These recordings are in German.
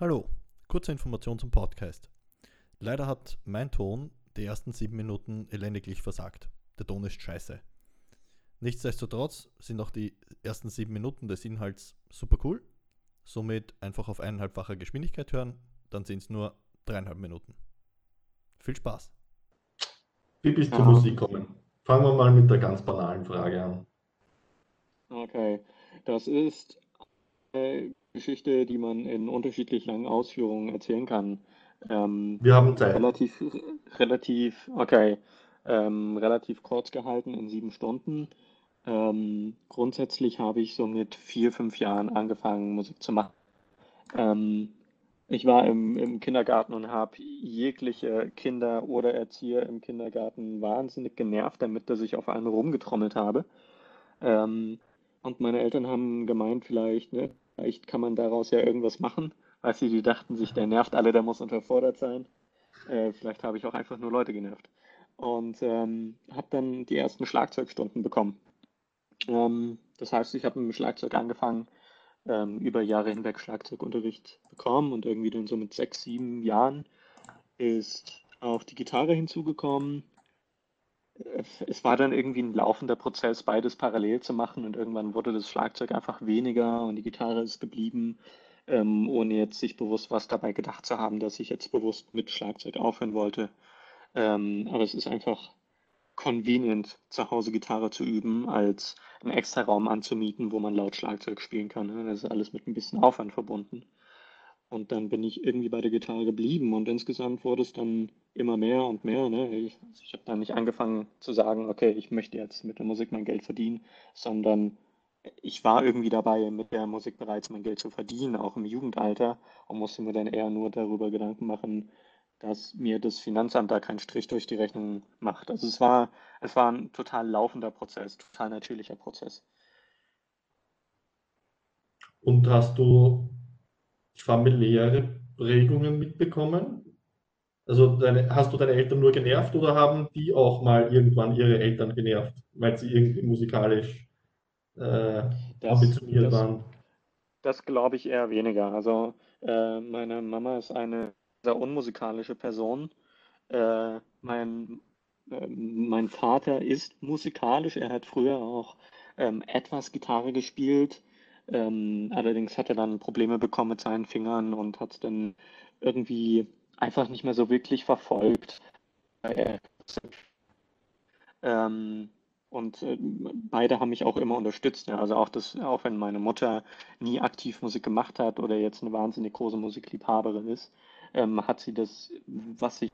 Hallo, kurze Information zum Podcast. Leider hat mein Ton die ersten sieben Minuten elendiglich versagt. Der Ton ist scheiße. Nichtsdestotrotz sind auch die ersten sieben Minuten des Inhalts super cool. Somit einfach auf eineinhalbfacher Geschwindigkeit hören, dann sind es nur dreieinhalb Minuten. Viel Spaß! Wie bist du zur Musik gekommen? Fangen wir mal mit der ganz banalen Frage an. Okay, das ist eine Geschichte, die man in unterschiedlich langen Ausführungen erzählen kann. Ähm, Wir haben Zeit. Relativ, relativ, okay, ähm, relativ kurz gehalten in sieben Stunden. Ähm, grundsätzlich habe ich so mit vier, fünf Jahren angefangen, Musik zu machen. Ähm, ich war im, im Kindergarten und habe jegliche Kinder oder Erzieher im Kindergarten wahnsinnig genervt damit, dass ich auf einen rumgetrommelt habe. Ähm, und meine Eltern haben gemeint, vielleicht, ne, vielleicht kann man daraus ja irgendwas machen. Weil sie, die dachten sich, der nervt alle, der muss unterfordert sein. Äh, vielleicht habe ich auch einfach nur Leute genervt. Und ähm, habe dann die ersten Schlagzeugstunden bekommen. Ähm, das heißt, ich habe mit dem Schlagzeug angefangen, ähm, über Jahre hinweg Schlagzeugunterricht bekommen und irgendwie dann so mit sechs, sieben Jahren ist auch die Gitarre hinzugekommen. Es war dann irgendwie ein laufender Prozess, beides parallel zu machen und irgendwann wurde das Schlagzeug einfach weniger und die Gitarre ist geblieben, ähm, ohne jetzt sich bewusst was dabei gedacht zu haben, dass ich jetzt bewusst mit Schlagzeug aufhören wollte. Ähm, aber es ist einfach convenient, zu Hause Gitarre zu üben, als einen extra Raum anzumieten, wo man laut Schlagzeug spielen kann. Das ist alles mit ein bisschen Aufwand verbunden. Und dann bin ich irgendwie bei der Gitarre geblieben und insgesamt wurde es dann immer mehr und mehr. Ne? Ich, ich habe dann nicht angefangen zu sagen, okay, ich möchte jetzt mit der Musik mein Geld verdienen, sondern ich war irgendwie dabei, mit der Musik bereits mein Geld zu verdienen, auch im Jugendalter und musste mir dann eher nur darüber Gedanken machen, dass mir das Finanzamt da keinen Strich durch die Rechnung macht. Also es war, es war ein total laufender Prozess, total natürlicher Prozess. Und hast du familiäre Prägungen mitbekommen? Also deine, hast du deine Eltern nur genervt oder haben die auch mal irgendwann ihre Eltern genervt, weil sie irgendwie musikalisch äh, ambitioniert das, waren? Das glaube ich eher weniger. Also äh, meine Mama ist eine sehr unmusikalische Person. Äh, mein, äh, mein Vater ist musikalisch. Er hat früher auch ähm, etwas Gitarre gespielt. Ähm, allerdings hat er dann Probleme bekommen mit seinen Fingern und hat es dann irgendwie einfach nicht mehr so wirklich verfolgt. Ähm, und äh, beide haben mich auch immer unterstützt. Ja. Also auch das, auch wenn meine Mutter nie aktiv Musik gemacht hat oder jetzt eine wahnsinnig große Musikliebhaberin ist, ähm, hat sie das, was ich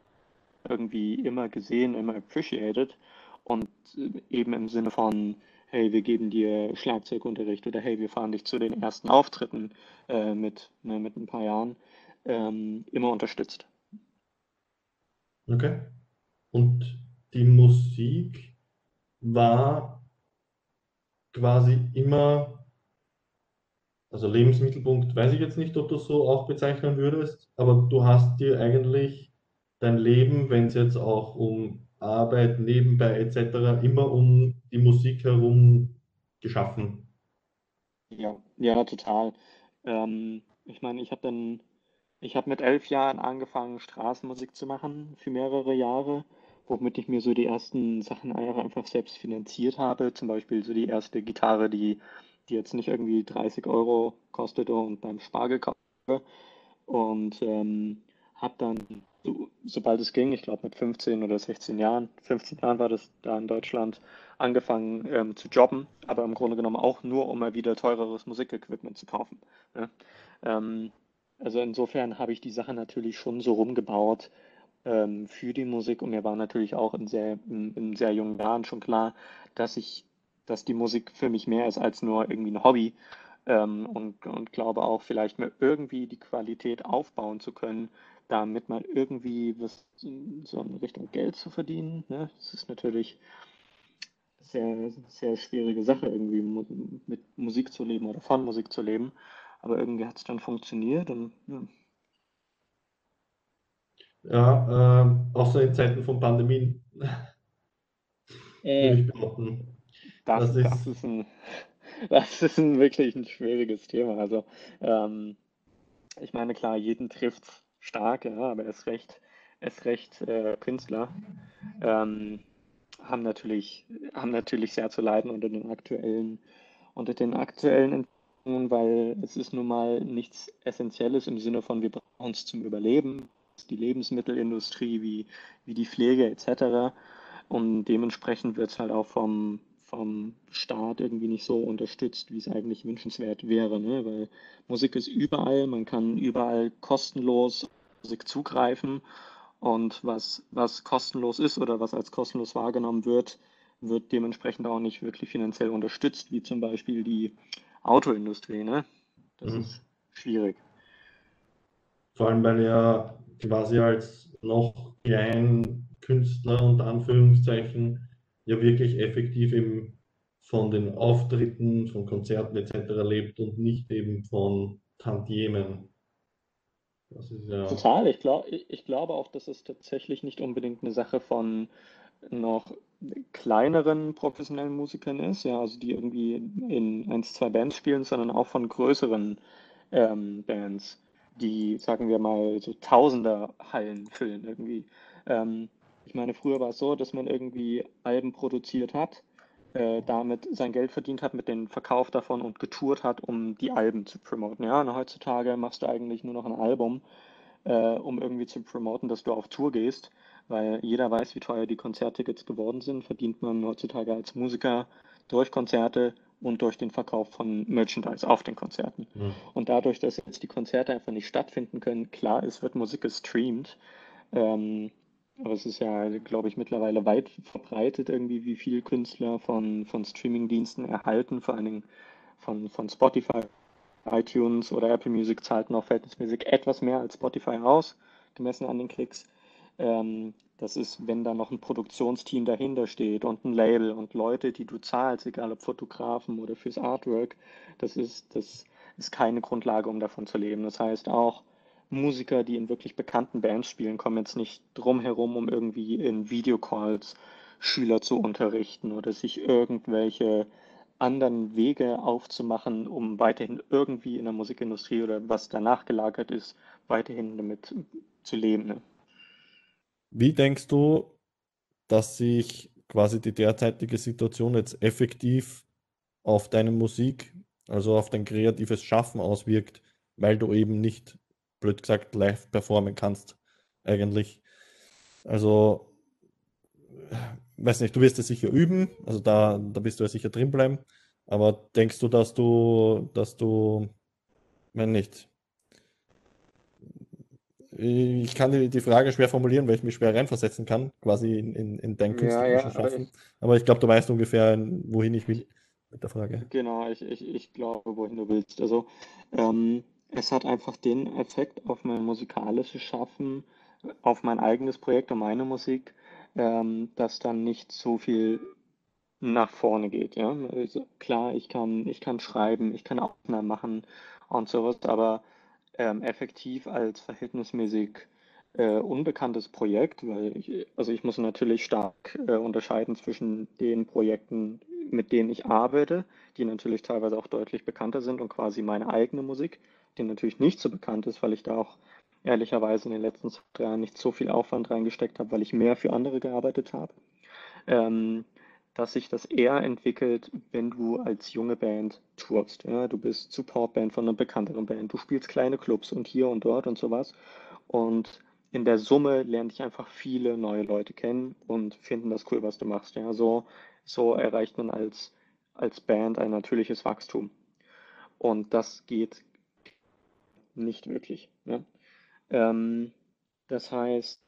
irgendwie immer gesehen, immer appreciated und äh, eben im Sinne von, hey, wir geben dir Schlagzeugunterricht oder hey, wir fahren dich zu den ersten Auftritten äh, mit, ne, mit ein paar Jahren, ähm, immer unterstützt. Okay. Und die Musik war quasi immer also Lebensmittelpunkt weiß ich jetzt nicht, ob du so auch bezeichnen würdest, aber du hast dir eigentlich dein Leben, wenn es jetzt auch um Arbeit nebenbei etc., immer um die Musik herum geschaffen. Ja, ja, total. Ähm, ich meine, ich habe dann, ich habe mit elf Jahren angefangen, Straßenmusik zu machen für mehrere Jahre, womit ich mir so die ersten Sachen einfach selbst finanziert habe. Zum Beispiel so die erste Gitarre, die die jetzt nicht irgendwie 30 Euro kostete und beim Spar gekauft. Und ähm, habe dann, so, sobald es ging, ich glaube mit 15 oder 16 Jahren, 15 Jahren war das da in Deutschland, angefangen ähm, zu jobben, aber im Grunde genommen auch nur, um mal wieder teureres Musikequipment zu kaufen. Ne? Ähm, also insofern habe ich die Sache natürlich schon so rumgebaut ähm, für die Musik und mir war natürlich auch in sehr, in, in sehr jungen Jahren schon klar, dass ich dass die Musik für mich mehr ist als nur irgendwie ein Hobby. Ähm, und, und glaube auch, vielleicht mir irgendwie die Qualität aufbauen zu können, damit mal irgendwie was so in Richtung Geld zu verdienen. Ne? Das ist natürlich eine sehr, sehr schwierige Sache, irgendwie mit Musik zu leben oder von Musik zu leben. Aber irgendwie hat es dann funktioniert und ja. Ja, äh, auch so in Zeiten von Pandemien. Äh, würde ich behaupten. Das, das, ist, das, ist, ein, das ist ein wirklich ein schwieriges Thema. Also ähm, ich meine, klar, jeden trifft stark, ja, aber erst recht, erst recht äh, Künstler ähm, haben natürlich, haben natürlich sehr zu leiden unter den aktuellen, unter den aktuellen Entwicklungen, weil es ist nun mal nichts Essentielles im Sinne von, wir brauchen es zum Überleben, die Lebensmittelindustrie wie, wie die Pflege etc. Und dementsprechend wird es halt auch vom, vom Staat irgendwie nicht so unterstützt, wie es eigentlich wünschenswert wäre. Ne? Weil Musik ist überall, man kann überall kostenlos Musik zugreifen. Und was, was kostenlos ist oder was als kostenlos wahrgenommen wird, wird dementsprechend auch nicht wirklich finanziell unterstützt, wie zum Beispiel die Autoindustrie. Ne? Das mhm. ist schwierig. Vor allem, weil ja quasi als noch klein Künstler unter Anführungszeichen ja wirklich effektiv eben von den Auftritten, von Konzerten etc. lebt und nicht eben von Tantiemen. Ja Total. Ich, glaub, ich, glaube auch, dass es tatsächlich nicht unbedingt eine Sache von noch kleineren professionellen Musikern ist, ja, also die irgendwie in eins, zwei Bands spielen, sondern auch von größeren ähm, Bands, die, sagen wir mal, so Tausender Hallen füllen irgendwie. Ähm, ich meine, früher war es so, dass man irgendwie Alben produziert hat, äh, damit sein Geld verdient hat mit dem Verkauf davon und getourt hat, um die Alben zu promoten. Ja, und heutzutage machst du eigentlich nur noch ein Album, äh, um irgendwie zu promoten, dass du auf Tour gehst, weil jeder weiß, wie teuer die Konzerttickets geworden sind. Verdient man heutzutage als Musiker durch Konzerte und durch den Verkauf von Merchandise auf den Konzerten. Mhm. Und dadurch, dass jetzt die Konzerte einfach nicht stattfinden können, klar, es wird Musik gestreamt. Ähm, aber es ist ja, glaube ich, mittlerweile weit verbreitet irgendwie, wie viele Künstler von, von Streaming-Diensten erhalten, vor allen Dingen von, von Spotify, iTunes oder Apple Music zahlt noch verhältnismäßig etwas mehr als Spotify aus, gemessen an den Klicks. Ähm, das ist, wenn da noch ein Produktionsteam dahinter steht und ein Label und Leute, die du zahlst, egal ob Fotografen oder fürs Artwork, das ist, das ist keine Grundlage, um davon zu leben. Das heißt auch, Musiker, die in wirklich bekannten Bands spielen, kommen jetzt nicht drum herum, um irgendwie in Videocalls Schüler zu unterrichten oder sich irgendwelche anderen Wege aufzumachen, um weiterhin irgendwie in der Musikindustrie oder was danach gelagert ist, weiterhin damit zu leben. Ne? Wie denkst du, dass sich quasi die derzeitige Situation jetzt effektiv auf deine Musik, also auf dein kreatives Schaffen auswirkt, weil du eben nicht blöd gesagt, live performen kannst, eigentlich. Also, weiß nicht, du wirst es sicher üben, also da, da bist du ja sicher drin bleiben. Aber denkst du, dass du, dass du, wenn nicht, ich kann die, die Frage schwer formulieren, weil ich mich schwer reinversetzen kann, quasi in, in, in dein künstlerisches ja, ja, Schaffen. Aber ich, ich glaube, du weißt ungefähr, wohin ich will mit der Frage. Genau, ich, ich, ich glaube, wohin du willst. Also, ähm, es hat einfach den Effekt auf mein musikalisches Schaffen, auf mein eigenes Projekt und meine Musik, ähm, dass dann nicht so viel nach vorne geht. Ja? Also klar, ich kann, ich kann schreiben, ich kann Aufnahmen machen und sowas, aber ähm, effektiv als verhältnismäßig äh, unbekanntes Projekt, weil ich, also ich muss natürlich stark äh, unterscheiden zwischen den Projekten, mit denen ich arbeite, die natürlich teilweise auch deutlich bekannter sind und quasi meine eigene Musik die natürlich nicht so bekannt ist, weil ich da auch ehrlicherweise in den letzten drei Jahren nicht so viel Aufwand reingesteckt habe, weil ich mehr für andere gearbeitet habe. Ähm, dass sich das eher entwickelt, wenn du als junge Band tourst. Ja? Du bist Supportband von einer bekannteren Band, du spielst kleine Clubs und hier und dort und sowas. Und in der Summe lerne ich einfach viele neue Leute kennen und finden das cool, was du machst. Ja? So, so erreicht man als, als Band ein natürliches Wachstum. Und das geht nicht wirklich. Ne? Ähm, das heißt,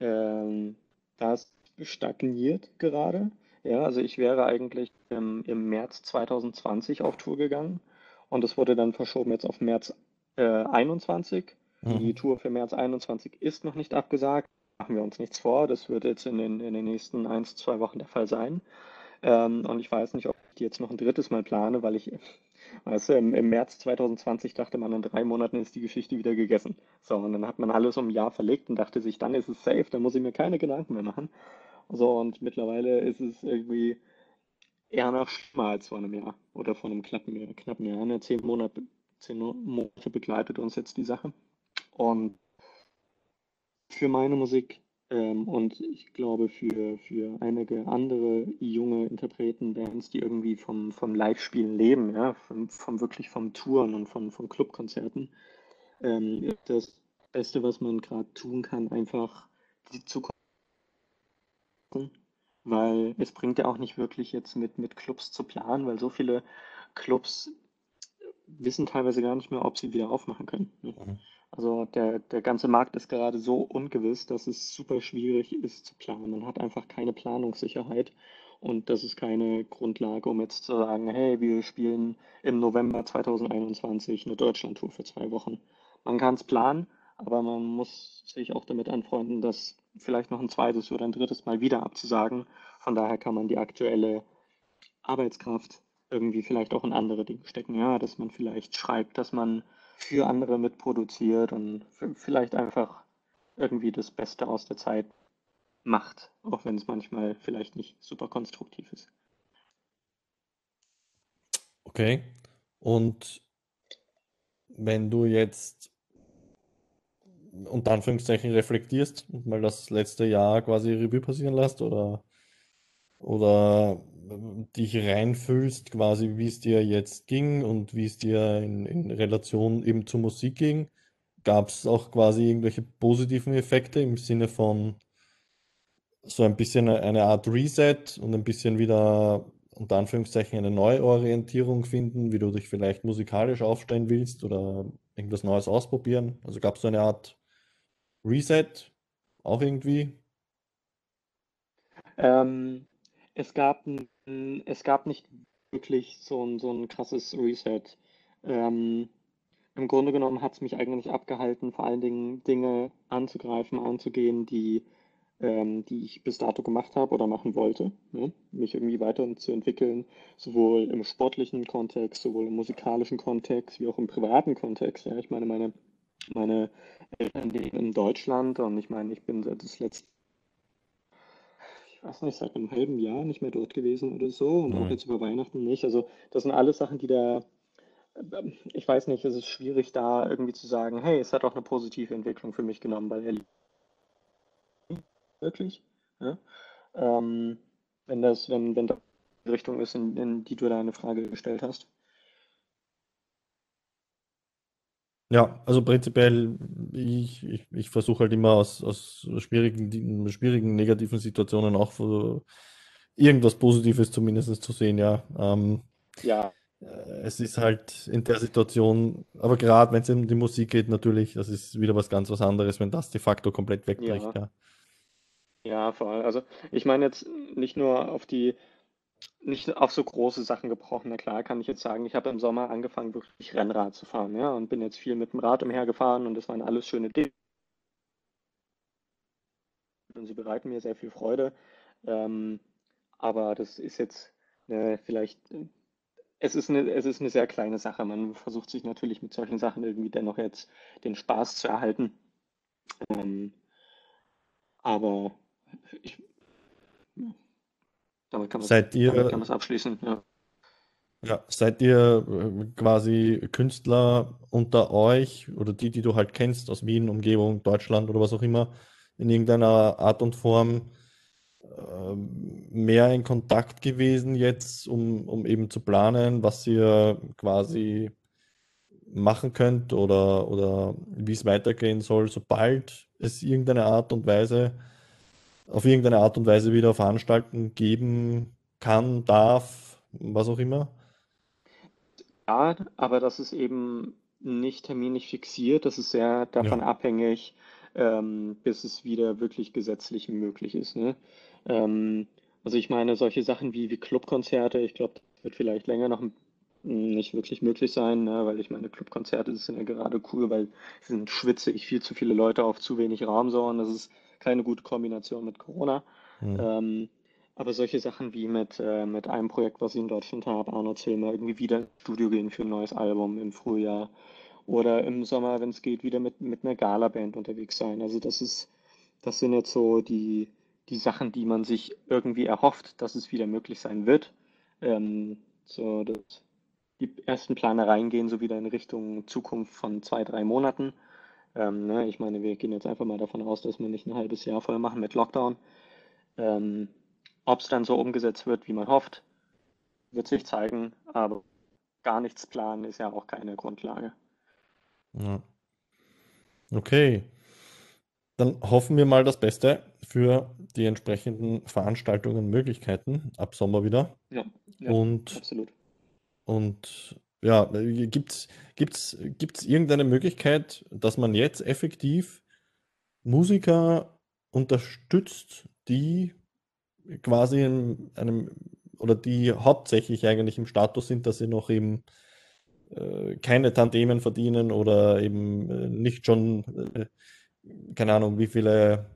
ähm, das stagniert gerade. Ja, also ich wäre eigentlich im, im März 2020 auf Tour gegangen und es wurde dann verschoben jetzt auf März äh, 21. Mhm. Die Tour für März 21 ist noch nicht abgesagt. Machen wir uns nichts vor. Das wird jetzt in den, in den nächsten ein, zwei Wochen der Fall sein. Ähm, und ich weiß nicht, ob ich die jetzt noch ein drittes Mal plane, weil ich Im, im, März 2020 dachte man, in drei Monaten ist die Geschichte wieder gegessen. So, und dann hat man alles um ein Jahr verlegt und dachte sich, dann ist es safe, dann muss ich mir keine Gedanken mehr machen. So, und mittlerweile ist es irgendwie eher noch schlimmer als vor einem Jahr oder vor einem knappen Jahr. Knappen Jahr. Ne? Zehn Monate, zehn Monate begleitet uns jetzt die Sache. Und für meine Musik ähm, und ich glaube für, für einige andere junge Interpreten, Bands, die irgendwie vom, vom Live-Spielen leben, ja, vom, vom wirklich vom Touren und von, von Clubkonzerten, ähm, das Beste, was man gerade tun kann, einfach die Zukunft weil es bringt ja auch nicht wirklich jetzt mit, mit Clubs zu planen, weil so viele Clubs wissen teilweise gar nicht mehr, ob sie wieder aufmachen können. Ne? Mhm. Also der, der ganze Markt ist gerade so ungewiss, dass es super schwierig ist zu planen. Man hat einfach keine Planungssicherheit und das ist keine Grundlage, um jetzt zu sagen, hey, wir spielen im November 2021 eine Deutschlandtour für zwei Wochen. Man kann es planen, aber man muss sich auch damit anfreunden, das vielleicht noch ein zweites oder ein drittes Mal wieder abzusagen. Von daher kann man die aktuelle Arbeitskraft irgendwie vielleicht auch in andere Dinge stecken. Ja, dass man vielleicht schreibt, dass man für andere mitproduziert und vielleicht einfach irgendwie das Beste aus der Zeit macht, auch wenn es manchmal vielleicht nicht super konstruktiv ist. Okay. Und wenn du jetzt unter Anführungszeichen reflektierst und mal das letzte Jahr quasi Revue passieren lässt oder, oder dich reinfühlst, quasi wie es dir jetzt ging und wie es dir in, in Relation eben zur Musik ging, gab es auch quasi irgendwelche positiven Effekte im Sinne von so ein bisschen eine Art Reset und ein bisschen wieder unter Anführungszeichen eine Neuorientierung finden, wie du dich vielleicht musikalisch aufstellen willst oder irgendwas Neues ausprobieren. Also gab es so eine Art Reset auch irgendwie? Ähm, es gab, es gab nicht wirklich so ein, so ein krasses Reset. Ähm, Im Grunde genommen hat es mich eigentlich abgehalten, vor allen Dingen Dinge anzugreifen, anzugehen, die, ähm, die ich bis dato gemacht habe oder machen wollte. Ne? Mich irgendwie weiterzuentwickeln, sowohl im sportlichen Kontext, sowohl im musikalischen Kontext, wie auch im privaten Kontext. Ja? Ich meine, meine, meine Eltern leben in Deutschland und ich meine, ich bin das letzte ich weiß nicht, seit einem halben Jahr nicht mehr dort gewesen oder so und auch jetzt über Weihnachten nicht. Also das sind alles Sachen, die da, ähm, ich weiß nicht, es ist schwierig da irgendwie zu sagen, hey, es hat auch eine positive Entwicklung für mich genommen, weil er wirklich, ja? ähm, wenn das, wenn, wenn das die Richtung ist, in, in die du deine Frage gestellt hast. Ja, also prinzipiell, ich, ich, ich versuche halt immer aus, aus schwierigen, schwierigen, negativen Situationen auch irgendwas Positives zumindest zu sehen, ja. Ähm, ja. Äh, es ist halt in der Situation, aber gerade wenn es um die Musik geht, natürlich, das ist wieder was ganz was anderes, wenn das de facto komplett wegbricht, ja. ja. Ja, vor allem. Also ich meine jetzt nicht nur auf die nicht auf so große Sachen gebrochen. Na klar, kann ich jetzt sagen, ich habe im Sommer angefangen, wirklich Rennrad zu fahren, ja, und bin jetzt viel mit dem Rad umhergefahren und das waren alles schöne Dinge. Und sie bereiten mir sehr viel Freude. Ähm, aber das ist jetzt äh, vielleicht, es ist, eine, es ist eine sehr kleine Sache. Man versucht sich natürlich mit solchen Sachen irgendwie dennoch jetzt den Spaß zu erhalten. Ähm, aber ich, damit kann man seid ihr, es abschließen, ja. Ja, seid ihr äh, quasi Künstler unter euch oder die, die du halt kennst aus Wien, Umgebung, Deutschland oder was auch immer, in irgendeiner Art und Form äh, mehr in Kontakt gewesen jetzt, um, um eben zu planen, was ihr quasi machen könnt oder, oder wie es weitergehen soll, sobald es irgendeine Art und Weise auf irgendeine Art und Weise wieder Veranstalten geben kann, darf, was auch immer? Ja, aber das ist eben nicht terminlich fixiert. Das ist sehr davon ja. abhängig, ähm, bis es wieder wirklich gesetzlich möglich ist. Ne? Ähm, also ich meine, solche Sachen wie, wie Clubkonzerte, ich glaube, das wird vielleicht länger noch nicht wirklich möglich sein, ne? weil ich meine, Clubkonzerte sind ja gerade cool, weil sind schwitze ich viel zu viele Leute auf zu wenig Raum so und das ist keine gute Kombination mit Corona. Mhm. Ähm, aber solche Sachen wie mit, äh, mit einem Projekt, was ich in Deutschland habe, Arnold Zilmer, irgendwie wieder ins Studio gehen für ein neues Album im Frühjahr oder im Sommer, wenn es geht, wieder mit, mit einer Gala-Band unterwegs sein. Also das ist, das sind jetzt so die, die Sachen, die man sich irgendwie erhofft, dass es wieder möglich sein wird. Ähm, so, das die ersten Planereien gehen so wieder in Richtung Zukunft von zwei, drei Monaten. Ähm, ne, ich meine, wir gehen jetzt einfach mal davon aus, dass wir nicht ein halbes Jahr voll machen mit Lockdown. Ähm, Ob es dann so umgesetzt wird, wie man hofft, wird sich zeigen, aber gar nichts planen ist ja auch keine Grundlage. Ja. Okay. Dann hoffen wir mal das Beste für die entsprechenden Veranstaltungen und Möglichkeiten ab Sommer wieder. Ja, ja, Und, absolut. Und ja, gibt es irgendeine Möglichkeit, dass man jetzt effektiv Musiker unterstützt, die quasi in einem oder die hauptsächlich eigentlich im Status sind, dass sie noch eben äh, keine Tandemen verdienen oder eben äh, nicht schon, äh, keine Ahnung, wie viele,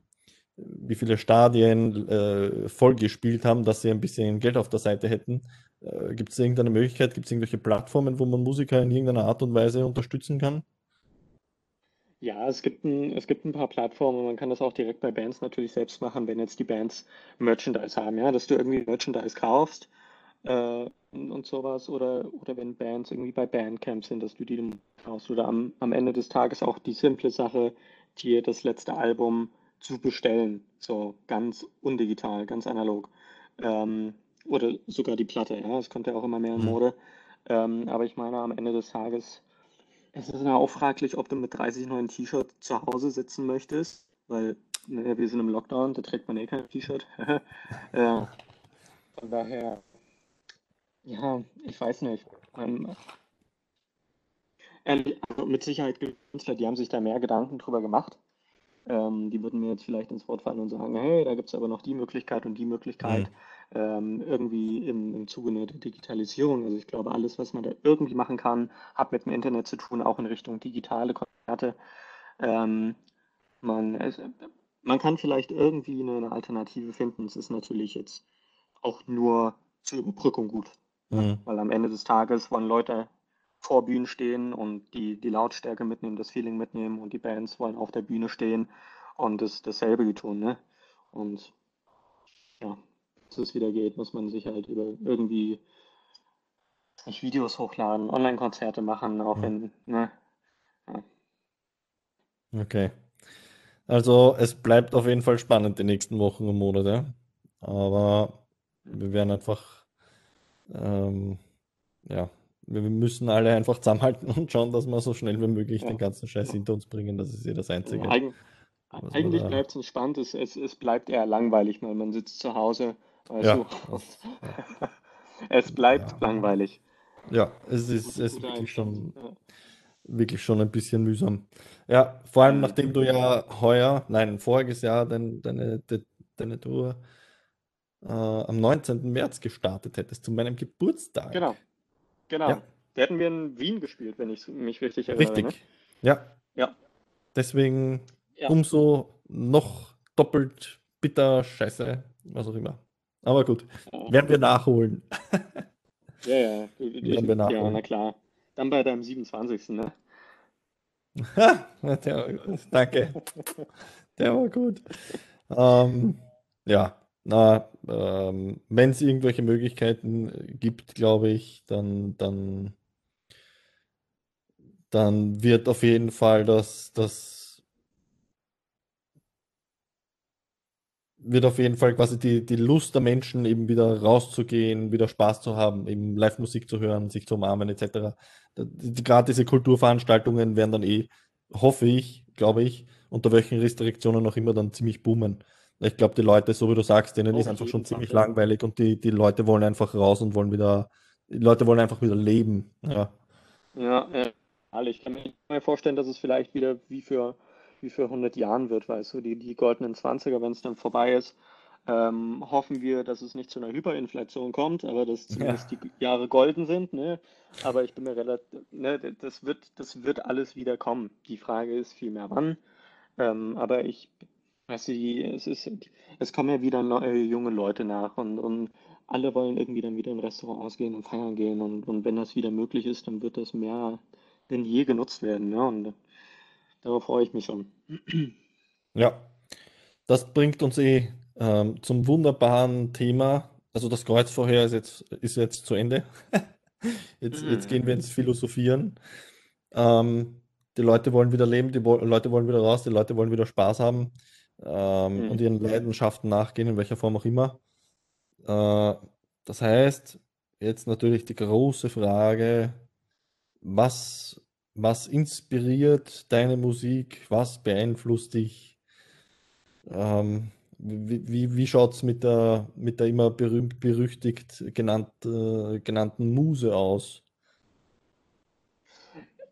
wie viele Stadien äh, vollgespielt haben, dass sie ein bisschen Geld auf der Seite hätten. Äh, gibt es irgendeine Möglichkeit, gibt es irgendwelche Plattformen, wo man Musiker in irgendeiner Art und Weise unterstützen kann? Ja, es gibt ein, es gibt ein paar Plattformen, man kann das auch direkt bei Bands natürlich selbst machen, wenn jetzt die Bands Merchandise haben, ja, dass du irgendwie Merchandise kaufst äh, und, sowas oder, oder wenn Bands irgendwie bei Bandcamp sind, dass du die kaufst oder am, am Ende des Tages auch die simple Sache, dir das letzte Album zu bestellen, so ganz undigital, ganz analog. Ähm, oder sogar die Platte, ja, es kommt ja auch immer mehr in Hm. Mode. Ähm, aber ich meine, am Ende des Tages es ist ja auch fraglich, ob du mit 30 neuen T-Shirts zu Hause sitzen möchtest, weil ne, wir sind im Lockdown, da trägt man eh kein T-Shirt. äh, von daher, ja, ich weiß nicht. Ähm, ehrlich, also mit Sicherheit gibt es Künstler, die haben sich da mehr Gedanken drüber gemacht. Ähm, die würden mir jetzt vielleicht ins Wort fallen und sagen, hey, da gibt es aber noch die Möglichkeit und die Möglichkeit. Hm. Ähm, irgendwie im, im Zuge der Digitalisierung. Also ich glaube, alles, was man da irgendwie machen kann, hat mit dem Internet zu tun, auch in Richtung digitale Konzerte. Ähm, man, es, man kann vielleicht irgendwie eine, eine Alternative finden. Es ist natürlich jetzt auch nur zur Überbrückung gut, ne? Hm. Weil am Ende des Tages wollen Leute vor Bühnen stehen und die, die Lautstärke mitnehmen, das Feeling mitnehmen und die Bands wollen auf der Bühne stehen und das, dasselbe tun, ne? Und ja, es wieder geht, muss man sich halt über irgendwie nicht Videos hochladen, Online-Konzerte machen, auch wenn, ne? Ja. Okay. Also es bleibt auf jeden Fall spannend die nächsten Wochen und Monate. Aber wir werden einfach, ähm, ja, wir müssen alle einfach zusammenhalten und schauen, dass wir so schnell wie möglich den Ja. ganzen Scheiß hinter uns bringen. Das ist ja das Also Einzige, wir eigentlich bleibt es entspannt, es, es, es bleibt eher langweilig, weil man sitzt zu Hause, weißt Ja, das, ja, es bleibt ja, langweilig. ja, es ist, es ist wirklich schon, wirklich schon ein bisschen mühsam. Ja, vor allem nachdem du ja heuer, nein, voriges Jahr dein, deine, de- deine Tour äh, am 19. März gestartet hättest, zu meinem Geburtstag. Genau, genau. Ja, Da hätten wir in Wien gespielt, wenn ich mich richtig erinnere, ne? richtig. Ja, Ja, deswegen ja. umso noch doppelt bitter Scheiße, was auch immer. Aber gut, Ja, werden wir nachholen. ja, ja, Werden wir ja, na nachholen. klar. Dann bei deinem 27. Ne? Der, danke, der war gut. Ähm, ja, na, ähm, wenn es irgendwelche Möglichkeiten gibt, glaube ich, dann, dann, dann wird auf jeden Fall das, das wird auf jeden Fall quasi die, die Lust der Menschen, eben wieder rauszugehen, wieder Spaß zu haben, eben Live-Musik zu hören, sich zu umarmen, etc. Gerade diese Kulturveranstaltungen werden dann eh, hoffe ich, glaube ich, unter welchen Restriktionen auch immer dann ziemlich boomen. Ich glaube, die Leute, so wie du sagst, denen ist Auf einfach schon jeden Fall. ziemlich langweilig und die, die Leute wollen einfach raus und wollen wieder, die Leute wollen einfach wieder leben. Ja, Ja, ja. Alle. Ich kann mir vorstellen, dass es vielleicht wieder wie für, wie für 100 Jahren wird, weißt du, die, die goldenen 20er, wenn es dann vorbei ist. Ähm, hoffen wir, dass es nicht zu einer Hyperinflation kommt, aber dass ja, zumindest die Jahre golden sind, ne? Aber ich bin mir relativ, ne, das wird, das wird alles wieder kommen. Die Frage ist vielmehr wann. Ähm, aber ich, weißt du, die, es ist, es kommen ja wieder neue junge Leute nach und, und alle wollen irgendwie dann wieder in Restaurants gehen und feiern gehen und, und wenn das wieder möglich ist, dann wird das mehr denn je genutzt werden, ne? Und darauf freue ich mich schon. ja. Das bringt uns eh ähm, zum wunderbaren Thema. Also das Kreuzverhör ist jetzt, ist jetzt zu Ende. Jetzt, jetzt gehen wir ins Philosophieren. Ähm, die Leute wollen wieder leben, die wo Leute wollen wieder raus, die Leute wollen wieder Spaß haben ähm, mhm. und ihren Leidenschaften nachgehen, in welcher Form auch immer. Äh, das heißt, jetzt natürlich die große Frage, was, was inspiriert deine Musik, was beeinflusst dich? Ähm, wie, wie, wie schaut es mit der, mit der immer berühmt berüchtigt genannt, äh, genannten Muse aus?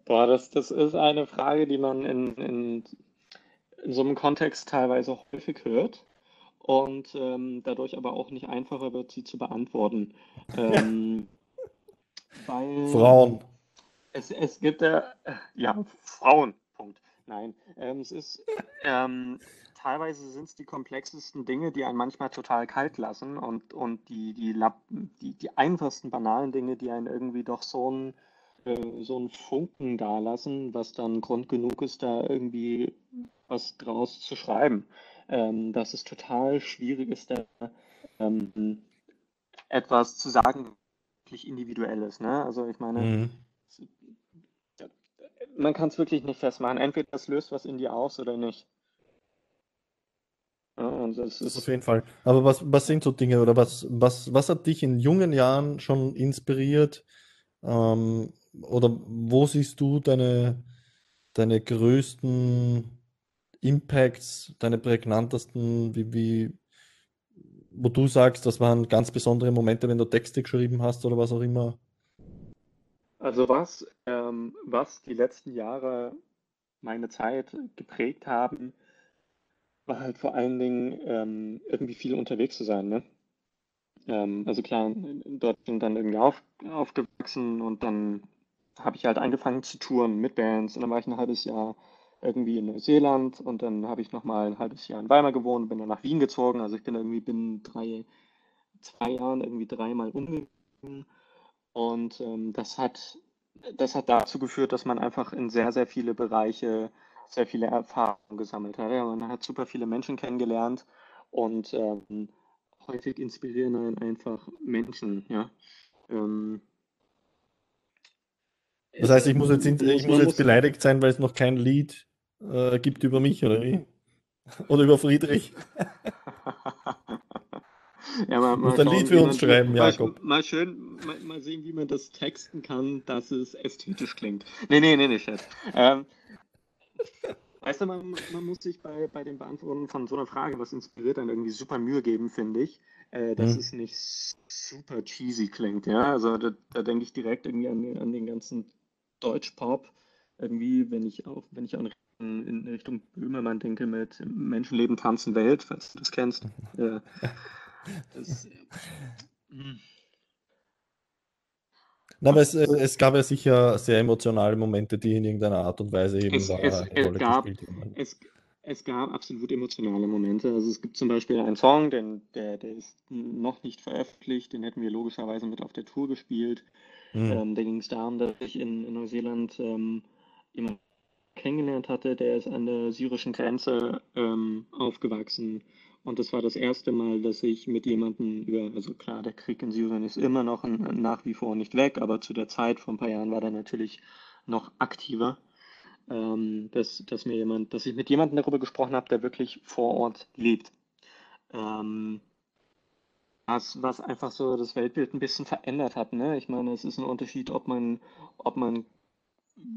Boah, das, das ist eine Frage, die man in, in, in so einem Kontext teilweise häufig hört und ähm, dadurch aber auch nicht einfacher wird, sie zu beantworten. Ähm, weil Frauen. Es, es gibt äh, ja Frauen. Punkt. Nein, ähm, es ist ähm, teilweise sind es die komplexesten Dinge, die einen manchmal total kalt lassen und, und die, die, die, die einfachsten banalen Dinge, die einen irgendwie doch so ein äh, so einen Funken da lassen, was dann Grund genug ist, da irgendwie was draus zu schreiben. Ähm, dass es total schwierig ist, da ähm, etwas zu sagen, wirklich individuelles. Ne? Also ich meine, mhm. Man kann es wirklich nicht festmachen. Entweder das löst was in dir aus oder nicht. Ja, das ist auf jeden Fall. Aber was, was sind so Dinge oder was, was, was hat dich in jungen Jahren schon inspiriert? Ähm, oder wo siehst du deine, deine größten Impacts, deine prägnantesten, wie, wie, wo du sagst, das waren ganz besondere Momente, wenn du Texte geschrieben hast oder was auch immer? Also was, ähm, was die letzten Jahre meine Zeit geprägt haben, war halt vor allen Dingen ähm, irgendwie viel unterwegs zu sein. Ne? Ähm, also klar, in Deutschland dann irgendwie auf, aufgewachsen und dann habe ich halt angefangen zu touren mit Bands und dann war ich ein halbes Jahr irgendwie in Neuseeland und dann habe ich nochmal ein halbes Jahr in Weimar gewohnt, bin dann nach Wien gezogen. Also ich bin irgendwie binnen drei, zwei Jahren irgendwie dreimal umgegangen und ähm, das hat das hat dazu geführt, dass man einfach in sehr, sehr viele Bereiche sehr viele Erfahrungen gesammelt hat. Ja, man hat super viele Menschen kennengelernt und ähm, häufig inspirieren einen einfach Menschen. Ja. Ähm, das heißt, ich muss jetzt, ich muss jetzt beleidigt sein, weil es noch kein Lied äh, gibt über mich, oder wie? Oder über Friedrich. ja, mal, mal ein Lied für uns schreiben, Jakob. Mal, mal schön, mal, mal, sehen, wie man das texten kann, dass es ästhetisch klingt. Nee, nee, nee, nicht jetzt. Ähm, weißt du, man, man, muss sich bei, bei dem Beantworten von so einer Frage, was inspiriert, dann irgendwie super Mühe geben, finde ich, äh, dass hm. es nicht super cheesy klingt. Ja, also da, da denke ich direkt irgendwie an, an den ganzen Deutschpop. Irgendwie, wenn ich auch, wenn ich an in Richtung Böhmermann denke mit Menschenleben tanzen Welt, falls du das kennst. Äh, das, äh, na, aber es, äh, es, gab ja sicher sehr emotionale Momente, die in irgendeiner Art und Weise eben es, es, es gab, es, es, gab absolut emotionale Momente. Also es gibt zum Beispiel einen Song, den, der, der ist noch nicht veröffentlicht, den hätten wir logischerweise mit auf der Tour gespielt. Mhm. Ähm, da ging es darum, dass ich in, in Neuseeland ähm, jemanden kennengelernt hatte, der ist an der syrischen Grenze ähm, aufgewachsen und das war das erste Mal, dass ich mit jemandem über, also klar, der Krieg in Syrien ist immer noch ein, nach wie vor nicht weg, aber zu der Zeit, vor ein paar Jahren, war der natürlich noch aktiver. Ähm, dass, dass mir jemand, dass ich mit jemandem darüber gesprochen habe, der wirklich vor Ort lebt. Ähm, was, was einfach so das Weltbild ein bisschen verändert hat. Ne? Ich meine, es ist ein Unterschied, ob man, ob man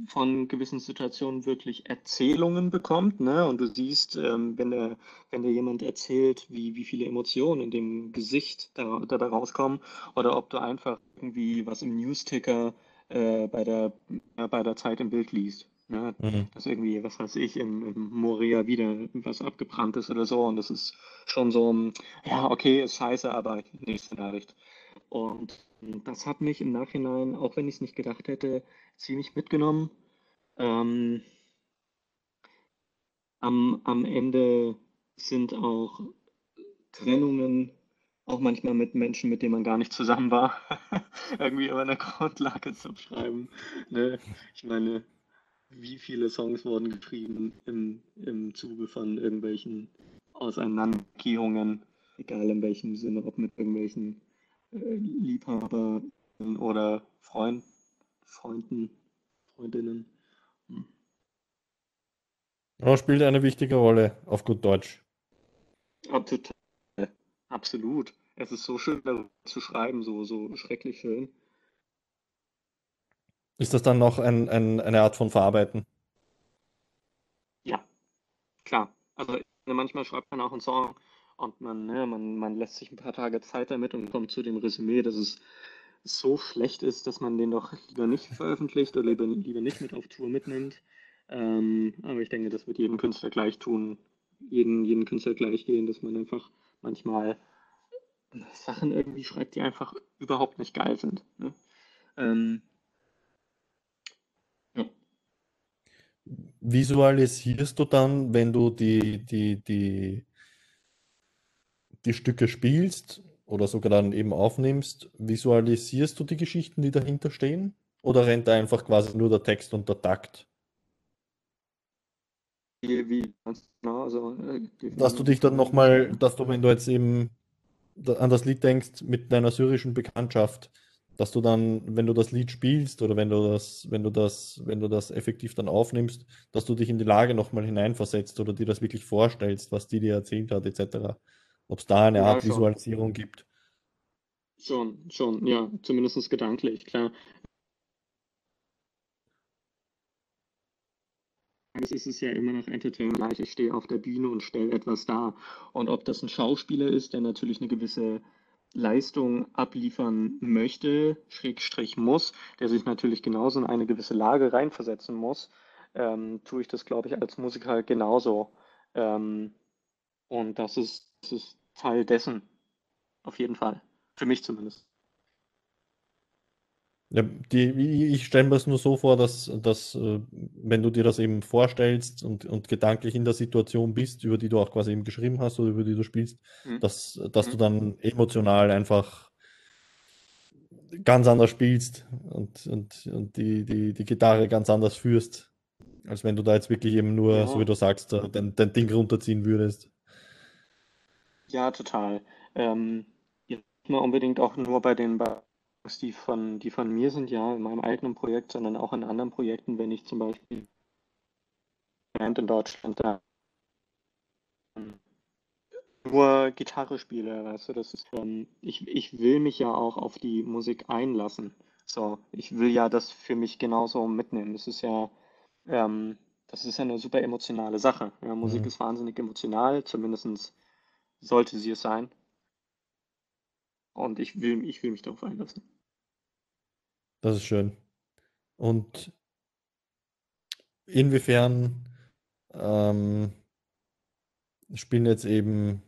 von gewissen Situationen wirklich Erzählungen bekommt, ne? Und du siehst, ähm, wenn der, wenn dir jemand erzählt, wie, wie viele Emotionen in dem Gesicht da, da, da rauskommen, oder ob du einfach irgendwie was im Newsticker äh, bei der ja, bei der Zeit im Bild liest. Ne? Mhm. Dass irgendwie, was weiß ich, in, in Moria wieder was abgebrannt ist oder so. Und das ist schon so, ja, okay, ist scheiße, aber nächste Nachricht. Und das hat mich im Nachhinein, auch wenn ich es nicht gedacht hätte, ziemlich mitgenommen. Ähm, am, am Ende sind auch Trennungen, auch manchmal mit Menschen, mit denen man gar nicht zusammen war, irgendwie immer eine Grundlage zum Schreiben. Ne? Ich meine, wie viele Songs wurden geschrieben im, im Zuge von irgendwelchen Auseinandergehungen, egal in welchem Sinne, ob mit irgendwelchen Liebhaber oder Freund, Freunden, Freundinnen. Hm. Ja, spielt eine wichtige Rolle, auf gut Deutsch. Ja, total. Absolut. Es ist so schön, darüber zu schreiben, so, so schrecklich schön. Ist das dann noch ein, ein, eine Art von Verarbeiten? Ja, klar. Also manchmal schreibt man auch einen Song und man, ne, man, man lässt sich ein paar Tage Zeit damit und kommt zu dem Resümee, dass es so schlecht ist, dass man den doch lieber nicht veröffentlicht oder lieber, lieber nicht mit auf Tour mitnimmt. Ähm, aber ich denke, das wird jedem Künstler gleich tun, jeden, jeden Künstler gleich gehen, dass man einfach manchmal Sachen irgendwie schreibt, die einfach überhaupt nicht geil sind. Ne? Ähm, ja. Visualisierst du dann, wenn du die, die, die, die Stücke spielst oder sogar dann eben aufnimmst, visualisierst du die Geschichten, die dahinter stehen? Oder rennt da einfach quasi nur der Text und der Takt? Wie, wie genau, also, äh, dass du dich dann nochmal, dass du, wenn du jetzt eben an das Lied denkst mit deiner syrischen Bekanntschaft, dass du dann, wenn du das Lied spielst oder wenn du das, wenn du das, wenn du das effektiv dann aufnimmst, dass du dich in die Lage nochmal hineinversetzt oder dir das wirklich vorstellst, was die dir erzählt hat, etc. Ob es da eine ja, Art schon. Visualisierung gibt. Schon, schon, ja, zumindest gedanklich, klar. ist es ja immer noch Entertainment. Ich stehe auf der Bühne und stelle etwas dar. Und ob das ein Schauspieler ist, der natürlich eine gewisse Leistung abliefern möchte, Schrägstrich muss, der sich natürlich genauso in eine gewisse Lage reinversetzen muss, ähm, tue ich das, glaube ich, als Musiker genauso. Ähm, und das ist, das ist Teil dessen. Auf jeden Fall. Für mich zumindest. Ja, die, ich stelle mir es nur so vor, dass, dass äh, wenn du dir das eben vorstellst und, und gedanklich in der Situation bist, über die du auch quasi eben geschrieben hast oder über die du spielst, mhm. dass, dass mhm. du dann emotional einfach ganz anders spielst und, und, und die, die, die Gitarre ganz anders führst, als wenn du da jetzt wirklich eben nur, ja. so wie du sagst, dein, dein Ding runterziehen würdest. Ja, total. Ähm, ja, nicht unbedingt auch nur bei den die von, die von mir sind, ja, in meinem eigenen Projekt, sondern auch in anderen Projekten, wenn ich zum Beispiel in Deutschland da nur Gitarre spiele, weißt du, das ist, ähm, ich, ich will mich ja auch auf die Musik einlassen. So, ich will ja das für mich genauso mitnehmen. Das ist ja, ähm, das ist ja eine super emotionale Sache. Ja, Musik mhm. ist wahnsinnig emotional, zumindest sollte sie es sein. Und ich will, ich will mich darauf einlassen. Das ist schön. Und inwiefern ähm, spielen jetzt eben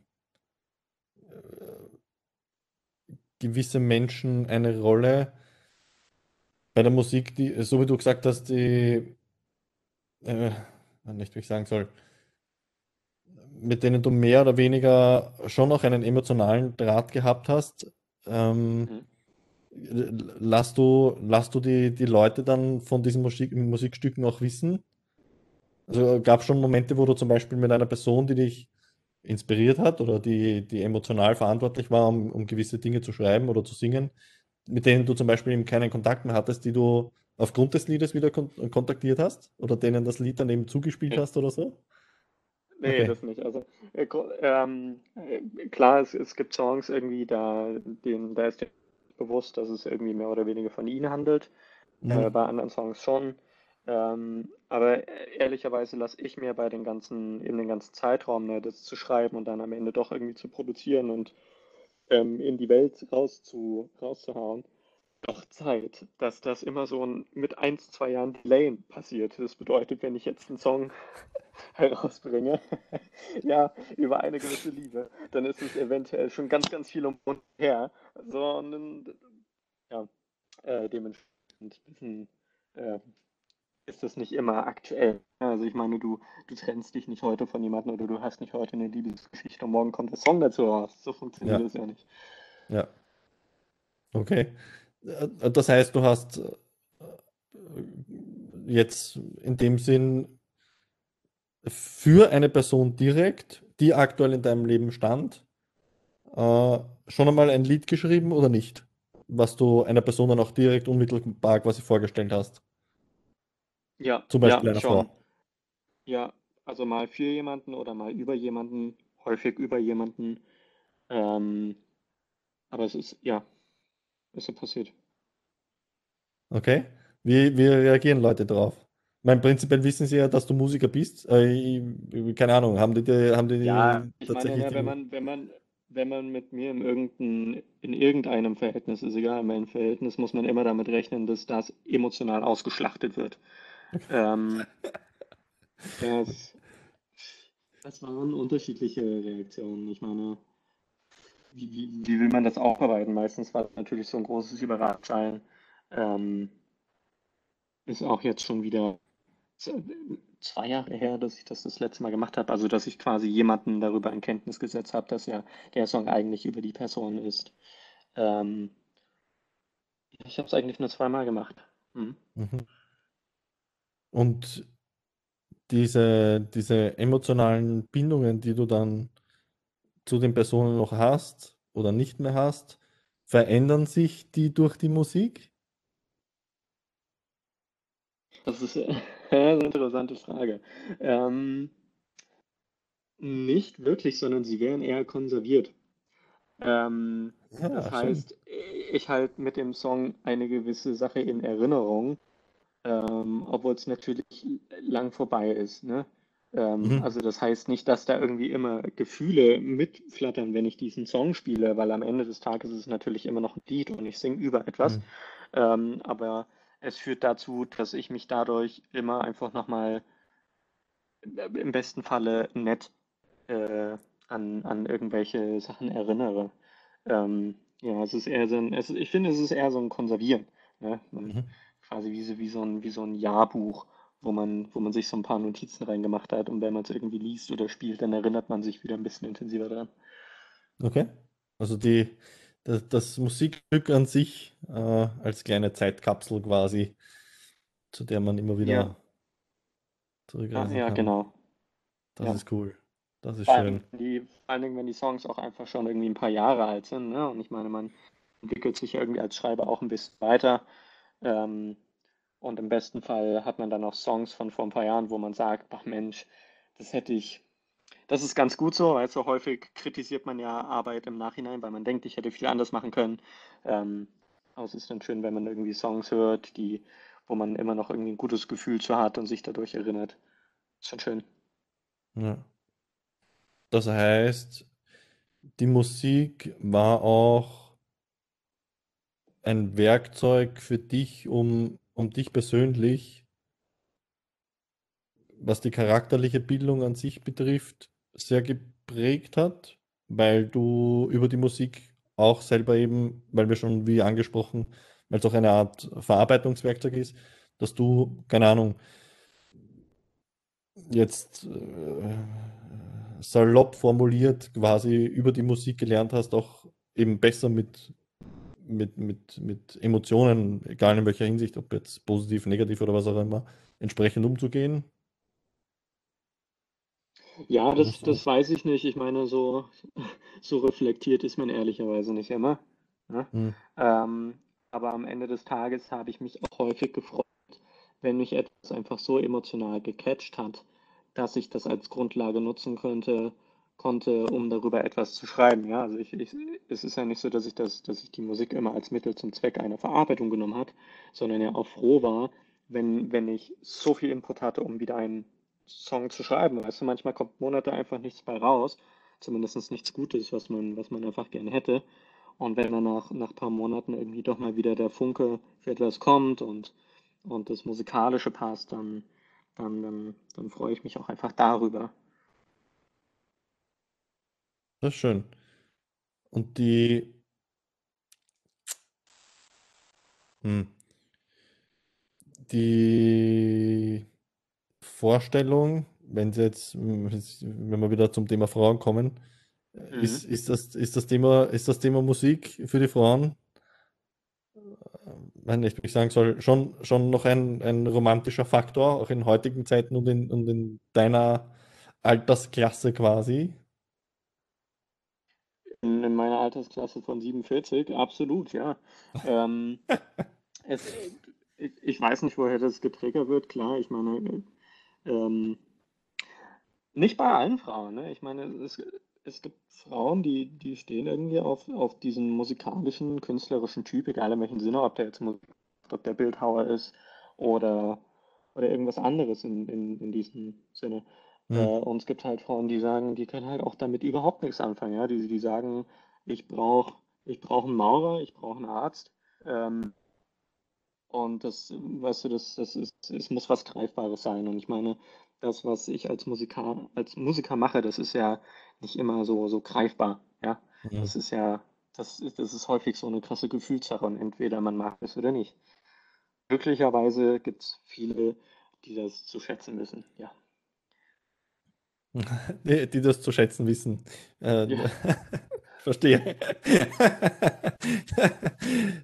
äh, gewisse Menschen eine Rolle bei der Musik, die, so wie du gesagt hast, die, äh, nicht wie ich sagen soll, mit denen du mehr oder weniger schon noch einen emotionalen Draht gehabt hast. Ähm, mhm lass du, lass du die, die Leute dann von diesen Musik, Musikstücken auch wissen? Also gab es schon Momente, wo du zum Beispiel mit einer Person, die dich inspiriert hat oder die, die emotional verantwortlich war, um, um gewisse Dinge zu schreiben oder zu singen, mit denen du zum Beispiel eben keinen Kontakt mehr hattest, die du aufgrund des Liedes wieder kon kontaktiert hast oder denen das Lied dann eben zugespielt hast oder so? Nee, okay. das nicht. Also äh, ähm, äh, klar, es, es gibt Songs irgendwie, da, den, da ist der bewusst, dass es irgendwie mehr oder weniger von ihnen handelt. Mhm. Äh, bei anderen Songs schon. Ähm, aber ehrlicherweise lasse ich mir bei den ganzen, in den ganzen Zeitraum, ne, das zu schreiben und dann am Ende doch irgendwie zu produzieren und ähm, in die Welt rauszu, rauszuhauen, doch Zeit, dass das immer so ein, mit ein, zwei Jahren Delay passiert. Das bedeutet, wenn ich jetzt einen Song herausbringe, ja, über eine gewisse Liebe, dann ist es eventuell schon ganz, ganz viel um und her. Sondern, ja, äh, dementsprechend hm, äh, ist das nicht immer aktuell. Also ich meine, du, du trennst dich nicht heute von jemandem oder du hast nicht heute eine Liebesgeschichte und morgen kommt der Song dazu raus. So funktioniert ja. das ja nicht. Ja. Okay. Äh, das heißt, du hast äh, jetzt in dem Sinn für eine Person direkt, die aktuell in deinem Leben stand, äh, schon einmal ein Lied geschrieben oder nicht? was du einer Person dann auch direkt unmittelbar quasi vorgestellt hast. Ja, Zum Beispiel ja, einer schon. Frau. Ja, also mal für jemanden oder mal über jemanden, häufig über jemanden. Ähm, aber es ist, ja, ist ja passiert. Okay. Wie, wie reagieren Leute drauf? Ich meine, prinzipiell wissen sie ja, dass du Musiker bist. Äh, keine Ahnung, haben die, die, haben die Ja, ich meine, tatsächlich ne, wenn die, man, wenn man, wenn man mit mir in irgendein, in irgendeinem Verhältnis, ist egal, in welchem Verhältnis, muss man immer damit rechnen, dass das emotional ausgeschlachtet wird. Ähm, das, das waren unterschiedliche Reaktionen. Ich meine, wie, wie, wie will man das aufarbeiten? Meistens war es natürlich so ein großes Überraschsein. Ähm, ist auch jetzt schon wieder zwei Jahre her, dass ich das das letzte Mal gemacht habe. Also, dass ich quasi jemanden darüber in Kenntnis gesetzt habe, dass ja der Song eigentlich über die Person ist. Ähm, ich habe es eigentlich nur zweimal gemacht. Mhm. Mhm. Und diese, diese emotionalen Bindungen, die du dann zu den Personen noch hast oder nicht mehr hast, verändern sich die durch die Musik? Das ist eine interessante Frage. Ähm, nicht wirklich, sondern sie werden eher konserviert. Ähm, Ja, das schön. heißt, ich halt mit dem Song eine gewisse Sache in Erinnerung, ähm, obwohl es natürlich lang vorbei ist, ne? Ähm, Mhm. also das heißt nicht, dass da irgendwie immer Gefühle mitflattern, wenn ich diesen Song spiele, weil am Ende des Tages ist es natürlich immer noch ein Lied und ich singe über etwas. Mhm. Ähm, aber es führt dazu, dass ich mich dadurch immer einfach nochmal im besten Falle nett äh, an, an irgendwelche Sachen erinnere. Ähm, ja, es ist eher so ein, es, ich finde, es ist eher so ein Konservieren. Ne? Mhm. quasi wie so, wie so ein, wie so ein Jahrbuch, wo man, wo man sich so ein paar Notizen reingemacht hat und wenn man es irgendwie liest oder spielt, dann erinnert man sich wieder ein bisschen intensiver dran. Okay. Also die, das, das Musikstück an sich äh, als kleine Zeitkapsel quasi, zu der man immer Ja, wieder ja, zurückreisen ja, kann. genau. Das Ja. ist cool. Das ist Vor allem, schön. die, vor allen Dingen, wenn die Songs auch einfach schon irgendwie ein paar Jahre alt sind, ne? Und ich meine, man entwickelt sich ja irgendwie als Schreiber auch ein bisschen weiter. Ähm, und im besten Fall hat man dann auch Songs von vor ein paar Jahren, wo man sagt, ach Mensch, das hätte ich, das ist ganz gut so, weil so häufig kritisiert man ja Arbeit im Nachhinein, weil man denkt, ich hätte viel anders machen können. Ähm, aber es ist dann schön, wenn man irgendwie Songs hört, die, wo man immer noch irgendwie ein gutes Gefühl zu hat und sich dadurch erinnert. Ist schon schön. Ja. Das heißt, die Musik war auch ein Werkzeug für dich, um, um dich persönlich, was die charakterliche Bildung an sich betrifft, sehr geprägt hat, weil du über die Musik auch selber eben, weil wir schon wie angesprochen, weil es auch eine Art Verarbeitungswerkzeug ist, dass du, keine Ahnung, jetzt äh, salopp formuliert quasi über die Musik gelernt hast, auch eben besser mit, mit, mit, mit Emotionen, egal in welcher Hinsicht, ob jetzt positiv, negativ oder was auch immer, entsprechend umzugehen. Ja, das, das weiß ich nicht. Ich meine, so, so reflektiert ist man ehrlicherweise nicht immer. Ne? Hm. Ähm, aber am Ende des Tages habe ich mich auch häufig gefreut, wenn mich etwas einfach so emotional gecatcht hat, dass ich das als Grundlage nutzen könnte, konnte, um darüber etwas zu schreiben. Ja, also ich, ich, es ist ja nicht so, dass ich das, dass ich die Musik immer als Mittel zum Zweck einer Verarbeitung genommen habe, sondern ja auch froh war, wenn, wenn ich so viel Input hatte, um wieder einen Song zu schreiben. Weißt du, manchmal kommt Monate einfach nichts bei raus, zumindest nichts Gutes, was man, was man einfach gerne hätte. Und wenn dann nach, ein paar Monaten irgendwie doch mal wieder der Funke für etwas kommt und, und das Musikalische passt, dann, dann, dann, dann freue ich mich auch einfach darüber. Das ist schön. Und die, hm, die Vorstellung, wenn sie jetzt, wenn wir wieder zum Thema Frauen kommen, Mhm. ist, ist das, ist das Thema, ist das Thema Musik für die Frauen, wenn ich sagen soll, schon, schon noch ein, ein romantischer Faktor, auch in heutigen Zeiten und in, und in deiner Altersklasse quasi? in, in meiner Altersklasse von 47, absolut, ja. ähm, es, ich, ich, weiß nicht, woher das getriggert wird, klar, ich meine, ähm, nicht bei allen Frauen, ne? Ich meine, es, es gibt Frauen, die, die stehen irgendwie auf, auf diesen musikalischen, künstlerischen Typ, egal in welchem Sinne, ob der jetzt ob der Bildhauer ist oder, oder irgendwas anderes in, in, in diesem Sinne. Mhm. Äh, und es gibt halt Frauen, die sagen, die können halt auch damit überhaupt nichts anfangen, ja. Die, die sagen, ich brauche ich brauch einen Maurer, ich brauche einen Arzt. Ähm, und das, weißt du, das, das ist, es muss was Greifbares sein. Und ich meine, das, was ich als Musiker, als Musiker mache, das ist ja nicht immer so, so greifbar. Ja, mhm. das ist ja, das ist, das ist häufig so eine krasse Gefühlssache und entweder man mag es oder nicht. Glücklicherweise gibt es viele, die das zu schätzen wissen, ja. Die, die das zu schätzen wissen. Äh, ja. Verstehe.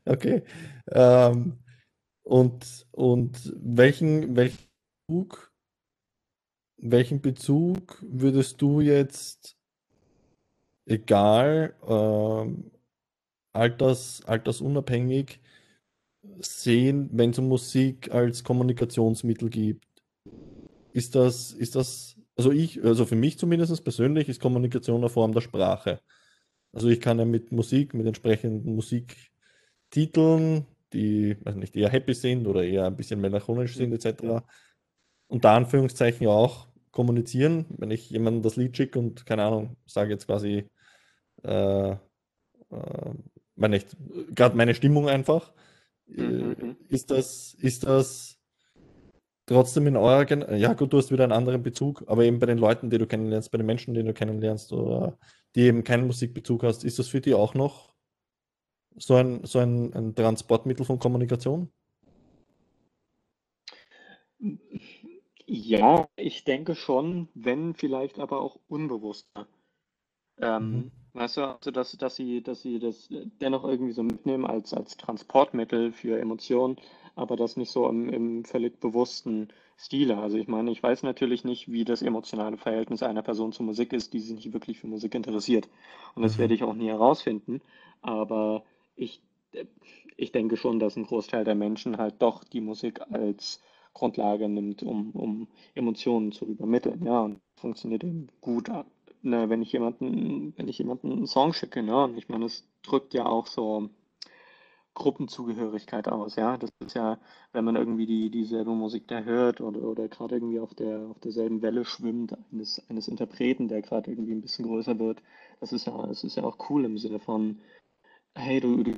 okay. Ähm, und, und welchen, welchen Bezug, welchen Bezug würdest du jetzt, egal, ähm, alters, altersunabhängig, sehen, wenn es um Musik als Kommunikationsmittel gibt? Ist das, ist das, also ich, also für mich zumindest persönlich, ist Kommunikation eine Form der Sprache. Also ich kann ja mit Musik, mit entsprechenden Musiktiteln, die weiß nicht, eher happy sind oder eher ein bisschen melancholisch sind, etc. Unter Anführungszeichen auch kommunizieren. Wenn ich jemandem das Lied schicke und keine Ahnung, sage jetzt quasi, äh, äh, nicht, gerade meine Stimmung einfach, äh, mhm, mhm. ist das, ist das trotzdem in eurer, Gen ja gut, du hast wieder einen anderen Bezug, aber eben bei den Leuten, die du kennenlernst, bei den Menschen, die du kennenlernst oder die eben keinen Musikbezug hast, ist das für die auch noch so ein, so ein, ein Transportmittel von Kommunikation? Ja, ich denke schon, wenn vielleicht aber auch unbewusster. Ähm, mhm. Weißt du, also dass, dass sie, dass sie das dennoch irgendwie so mitnehmen als, als Transportmittel für Emotionen, aber das nicht so im, im völlig bewussten Stile. Also ich meine, ich weiß natürlich nicht, wie das emotionale Verhältnis einer Person zur Musik ist, die sich nicht wirklich für Musik interessiert. Und das mhm. werde ich auch nie herausfinden. Aber ich, ich denke schon, dass ein Großteil der Menschen halt doch die Musik als Grundlage nimmt, um, um Emotionen zu übermitteln. Ja, und funktioniert eben gut, ne, wenn ich jemanden, wenn ich jemanden einen Song schicke, ne? Und ich meine, es drückt ja auch so Gruppenzugehörigkeit aus, ja. Das ist ja, wenn man irgendwie die, dieselbe Musik da hört oder, oder gerade irgendwie auf der auf derselben Welle schwimmt, eines, eines Interpreten, der gerade irgendwie ein bisschen größer wird, das ist ja, das ist ja auch cool im Sinne von, hey, du, du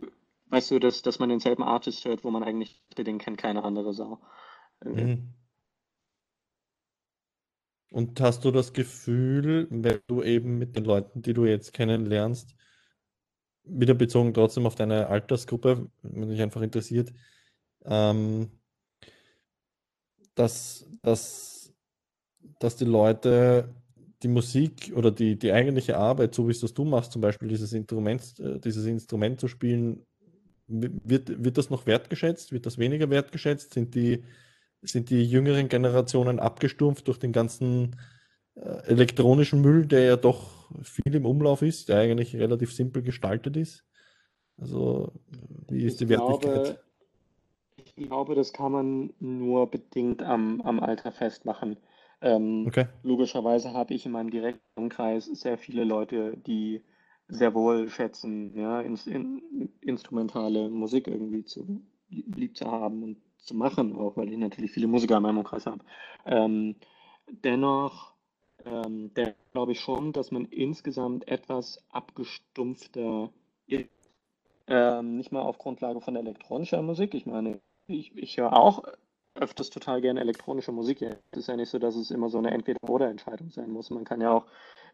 weißt du, dass, dass man denselben Artist hört, wo man eigentlich den kennt keine andere Sau. Mhm. Und hast du das Gefühl, wenn du eben mit den Leuten, die du jetzt kennenlernst, wieder bezogen trotzdem auf deine Altersgruppe, wenn dich einfach interessiert, ähm, dass, dass, dass die Leute die Musik oder die, die eigentliche Arbeit, so wie es das du machst, zum Beispiel dieses Instrument, äh, dieses Instrument zu spielen, wird, wird das noch wertgeschätzt? Wird das weniger wertgeschätzt? Sind die, sind die jüngeren Generationen abgestumpft durch den ganzen äh, elektronischen Müll, der ja doch viel im Umlauf ist, der eigentlich relativ simpel gestaltet ist? Also, wie ist die Wertigkeit? Glaube, ich glaube, das kann man nur bedingt am, am Alter festmachen. Ähm, okay. Logischerweise habe ich in meinem direkten Umkreis sehr viele Leute, die sehr wohl schätzen, ja, ins, in, instrumentale Musik irgendwie zu lieb zu haben und zu machen, auch weil ich natürlich viele Musiker in meinem Umkreis habe. Ähm, dennoch ähm, glaube ich schon, dass man insgesamt etwas abgestumpfter ist. Ähm, nicht mal auf Grundlage von elektronischer Musik. Ich meine, ich, ich höre auch öfters total gerne elektronische Musik. Es ist ja nicht so, dass es immer so eine Entweder-Oder-Entscheidung sein muss. Man kann ja auch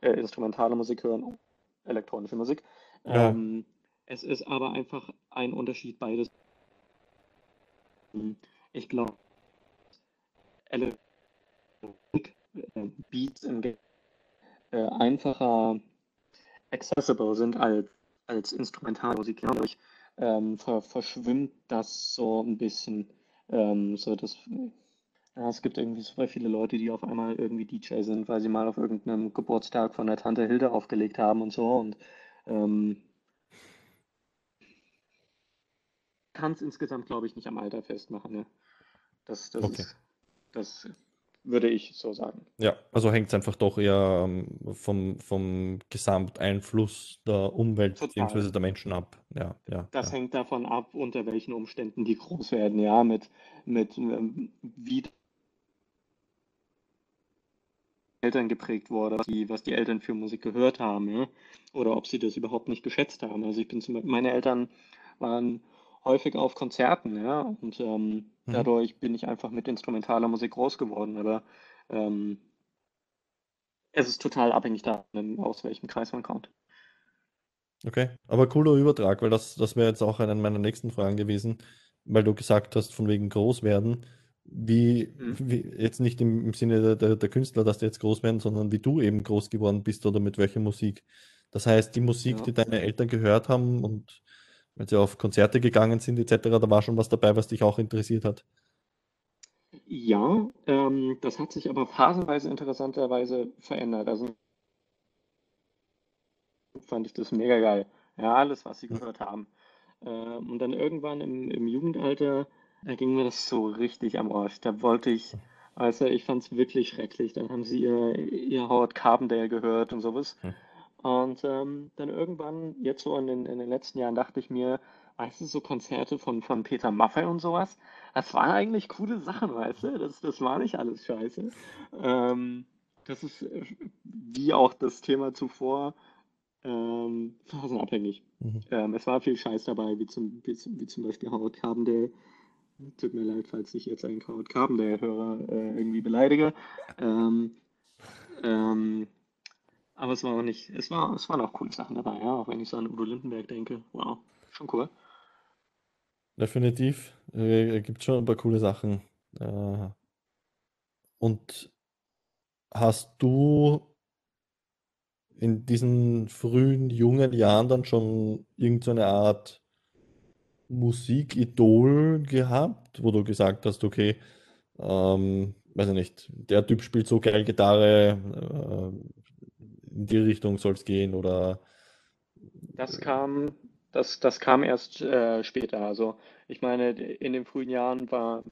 äh, instrumentale Musik hören, elektronische Musik. Ja. Ähm, es ist aber einfach ein Unterschied beides. Ich glaube, Elektronik, äh, Beats im Game äh, einfacher accessible sind als, als Instrumentalmusik. Dadurch ähm, ver verschwimmt das so ein bisschen ähm, so das, ja, es gibt irgendwie super viele Leute, die auf einmal irgendwie DJ sind, weil sie mal auf irgendeinem Geburtstag von der Tante Hilde aufgelegt haben und so. Und Ähm, kann es insgesamt, glaube ich, nicht am Alter festmachen. Ne? Das, das, Okay. ist, das würde ich so sagen. Ja, also hängt es einfach doch eher ähm, vom, vom Gesamteinfluss der Umwelt bzw. der Menschen ab. Ja, ja, Das ja. hängt davon ab, unter welchen Umständen die groß werden, ja, mit, mit ähm, wie Eltern geprägt wurde, was die, was die Eltern für Musik gehört haben, ja, oder ob sie das überhaupt nicht geschätzt haben. Also ich bin zum Beispiel, meine Eltern waren häufig auf Konzerten, ja, und ähm, Mhm. dadurch bin ich einfach mit instrumentaler Musik groß geworden, aber ähm, es ist total abhängig davon, aus welchem Kreis man kommt. Okay, aber cooler Übertrag, weil das, das wäre jetzt auch eine meiner nächsten Fragen gewesen, weil du gesagt hast, von wegen groß werden. Wie, Mhm. wie jetzt nicht im, im Sinne der, der, der Künstler, dass die jetzt groß werden, sondern wie du eben groß geworden bist oder mit welcher Musik. Das heißt, die Musik, Ja. die deine Eltern gehört haben und wenn sie auf Konzerte gegangen sind, etc., da war schon was dabei, was dich auch interessiert hat. Ja, ähm, das hat sich aber phasenweise interessanterweise verändert. Also fand ich das mega geil. Ja, alles, was sie Mhm. gehört haben. Ähm, und dann irgendwann im, im Jugendalter, da ging mir das so richtig am Arsch. Da wollte ich, also ich fand es wirklich schrecklich. Dann haben sie ihr, ihr Howard Carpendale gehört und sowas. Hm. Und ähm, dann irgendwann, jetzt so in den, in den letzten Jahren, dachte ich mir, weißt du, so Konzerte von, von Peter Maffay und sowas, das waren eigentlich coole Sachen, weißt du? Das, das war nicht alles scheiße. Ähm, das ist äh, wie auch das Thema zuvor ähm, phasenabhängig. Mhm. Ähm, es war viel Scheiß dabei, wie zum, wie, zum- wie zum Beispiel Howard Carpendale. Tut mir leid, falls ich jetzt einen Howard Carpendale-Hörer äh, irgendwie beleidige. Ähm, ähm, aber es war auch nicht, es war, es waren auch coole Sachen dabei, ja, auch wenn ich so an Udo Lindenberg denke. Wow, schon cool. Definitiv. Äh, gibt schon ein paar coole Sachen. Äh, und hast du in diesen frühen, jungen Jahren dann schon irgendeine Art Musikidol gehabt, wo du gesagt hast, okay, ähm, weiß ich nicht, der Typ spielt so geil Gitarre, äh, in die Richtung soll es gehen oder Das kam, das, das kam erst äh, später. Also ich meine, in den frühen Jahren war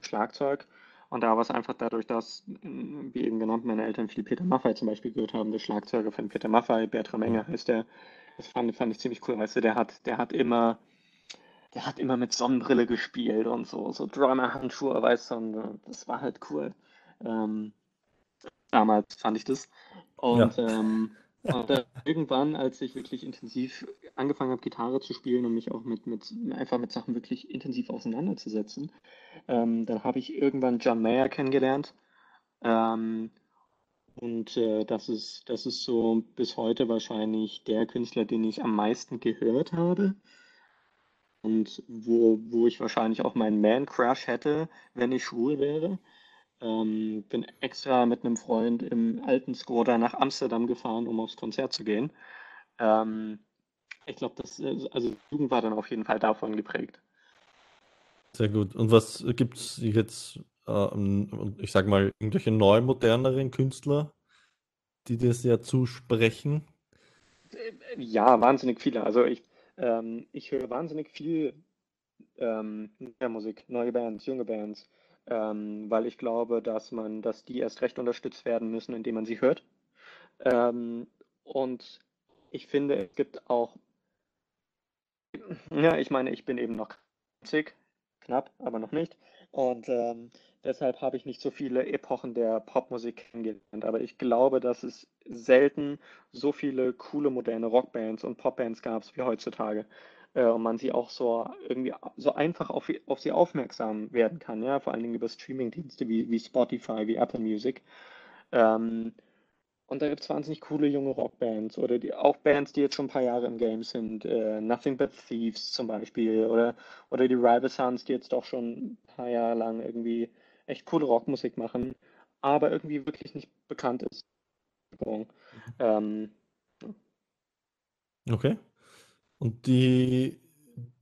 Schlagzeug und da war es einfach dadurch, dass, wie eben genannt, meine Eltern viel Peter Maffay zum Beispiel gehört haben, der Schlagzeuger von Peter Maffay, Bertram Enger heißt der. Das fand, fand ich ziemlich cool, weißt du, der hat, der hat immer, der hat immer mit Sonnenbrille gespielt und so, so Drummer-Handschuhe, weißt du, und äh, das war halt cool. Ähm, damals fand ich das. Und, ähm, und irgendwann, als ich wirklich intensiv angefangen habe, Gitarre zu spielen und mich auch mit, mit einfach mit Sachen wirklich intensiv auseinanderzusetzen, ähm, dann habe ich irgendwann John Mayer kennengelernt. Ähm, und äh, das ist, das ist so bis heute wahrscheinlich der Künstler, den ich am meisten gehört habe. Und wo, wo ich wahrscheinlich auch meinen Man-Crush hätte, wenn ich schwul wäre. Ähm, bin extra mit einem Freund im alten Skoda nach Amsterdam gefahren, um aufs Konzert zu gehen. Ähm, ich glaube, das, äh, also Jugend war dann auf jeden Fall davon geprägt. Sehr gut. Und was gibt es jetzt, ähm, ich sag mal, irgendwelche neu moderneren Künstler, die dir sehr zusprechen? Ja, wahnsinnig viele. Also ich, ähm, ich höre wahnsinnig viel ähm, Musik, neue Bands, junge Bands, ähm, weil ich glaube, dass man, dass die erst recht unterstützt werden müssen, indem man sie hört. Ähm, und ich finde, es gibt auch, ja, ich meine, ich bin eben noch 20, knapp, aber noch nicht. Und ähm, deshalb habe ich nicht so viele Epochen der Popmusik kennengelernt. Aber ich glaube, dass es selten so viele coole moderne Rockbands und Popbands gab wie heutzutage. Äh, und man sie auch so irgendwie so einfach auf, auf sie aufmerksam werden kann, ja, vor allen Dingen über Streamingdienste wie, wie Spotify, wie Apple Music. Ähm, und da gibt es wahnsinnig coole junge Rockbands oder die, auch Bands, die jetzt schon ein paar Jahre im Game sind. Äh, Nothing But Thieves zum Beispiel oder, oder die Rival Sons, die jetzt doch schon ein paar Jahre lang irgendwie echt coole Rockmusik machen, aber irgendwie wirklich nicht bekannt ist. Ähm, Okay. Und die,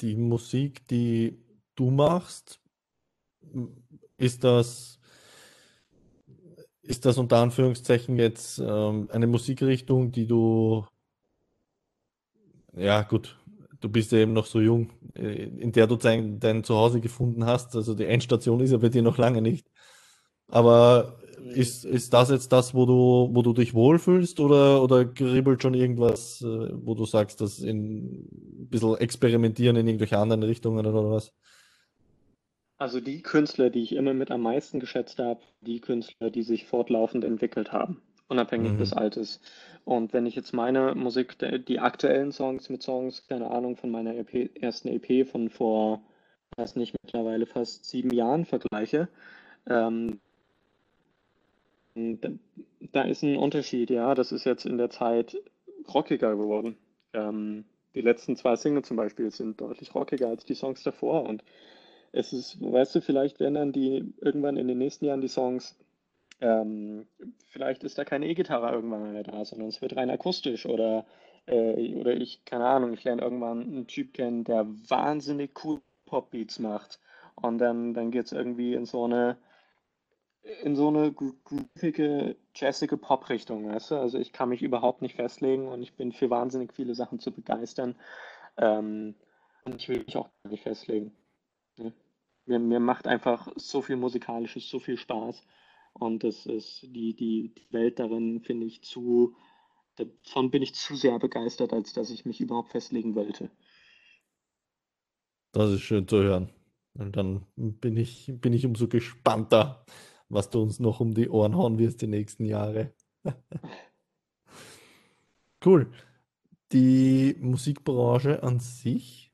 die Musik, die du machst, ist das, ist das unter Anführungszeichen jetzt ähm, eine Musikrichtung, die du ja, gut, du bist ja eben noch so jung, äh, in der du dein, dein Zuhause gefunden hast. Also die Endstation ist ja bei dir noch lange nicht. Aber ist, ist das jetzt das, wo du, wo du dich wohlfühlst oder, oder kribbelt schon irgendwas, äh, wo du sagst, dass in ein bisschen experimentieren in irgendwelche anderen Richtungen oder was? Also die Künstler, die ich immer mit am meisten geschätzt habe, die Künstler, die sich fortlaufend entwickelt haben, unabhängig Mhm. des Alters. Und wenn ich jetzt meine Musik, die aktuellen Songs mit Songs, keine Ahnung, von meiner EP, ersten EP von vor, weiß nicht, mittlerweile fast sieben Jahren vergleiche, ähm, da, da ist ein Unterschied, ja. Das ist jetzt in der Zeit rockiger geworden. Ähm, die letzten zwei Singles zum Beispiel sind deutlich rockiger als die Songs davor. Und es ist, weißt du, vielleicht werden dann die irgendwann in den nächsten Jahren die Songs, ähm, vielleicht ist da keine E-Gitarre irgendwann mehr da, sondern es wird rein akustisch oder, äh, oder ich, keine Ahnung, ich lerne irgendwann einen Typ kennen, der wahnsinnig cool Pop-Beats macht. Und dann, dann geht es irgendwie in so eine in so eine gro- groovige, jazzige Pop-Richtung, weißt du? Also ich kann mich überhaupt nicht festlegen und ich bin für wahnsinnig viele Sachen zu begeistern. Ähm, und ich will mich auch gar nicht festlegen. Ne? Mir, mir macht einfach so viel Musikalisches, so viel Spaß. Und das ist die, die, die Welt darin, finde ich, zu, davon bin ich zu sehr begeistert, als dass ich mich überhaupt festlegen wollte. Das ist schön zu hören. Und dann bin ich, bin ich umso gespannter, was du uns noch um die Ohren hauen wirst die nächsten Jahre. Cool. Die Musikbranche an sich,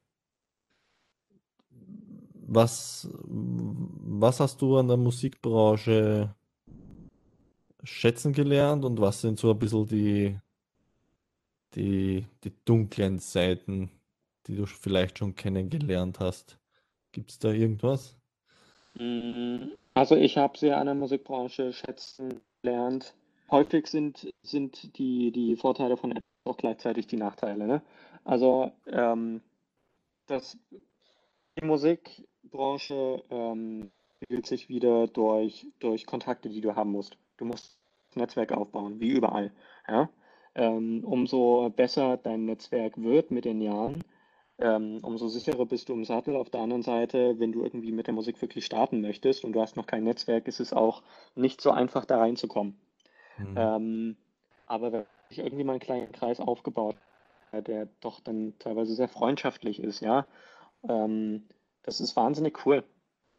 was, was hast du an der Musikbranche schätzen gelernt und was sind so ein bisschen die, die, die dunklen Seiten, die du vielleicht schon kennengelernt hast? Gibt es da irgendwas? Mm, Also ich habe sehr an der Musikbranche schätzen gelernt. Häufig sind, sind die, die Vorteile von etwas auch gleichzeitig die Nachteile, ne? Also ähm, das, die Musikbranche ähm, sich wieder durch, durch Kontakte, die du haben musst. Du musst das Netzwerk aufbauen, wie überall, ja? Ähm, umso besser dein Netzwerk wird mit den Jahren, ähm, umso sicherer bist du im Sattel. Auf der anderen Seite, wenn du irgendwie mit der Musik wirklich starten möchtest und du hast noch kein Netzwerk, ist es auch nicht so einfach, da reinzukommen. Mhm. Ähm, aber wenn ich irgendwie mal einen kleinen Kreis aufgebaut habe, der doch dann teilweise sehr freundschaftlich ist, ja, ähm, das ist wahnsinnig cool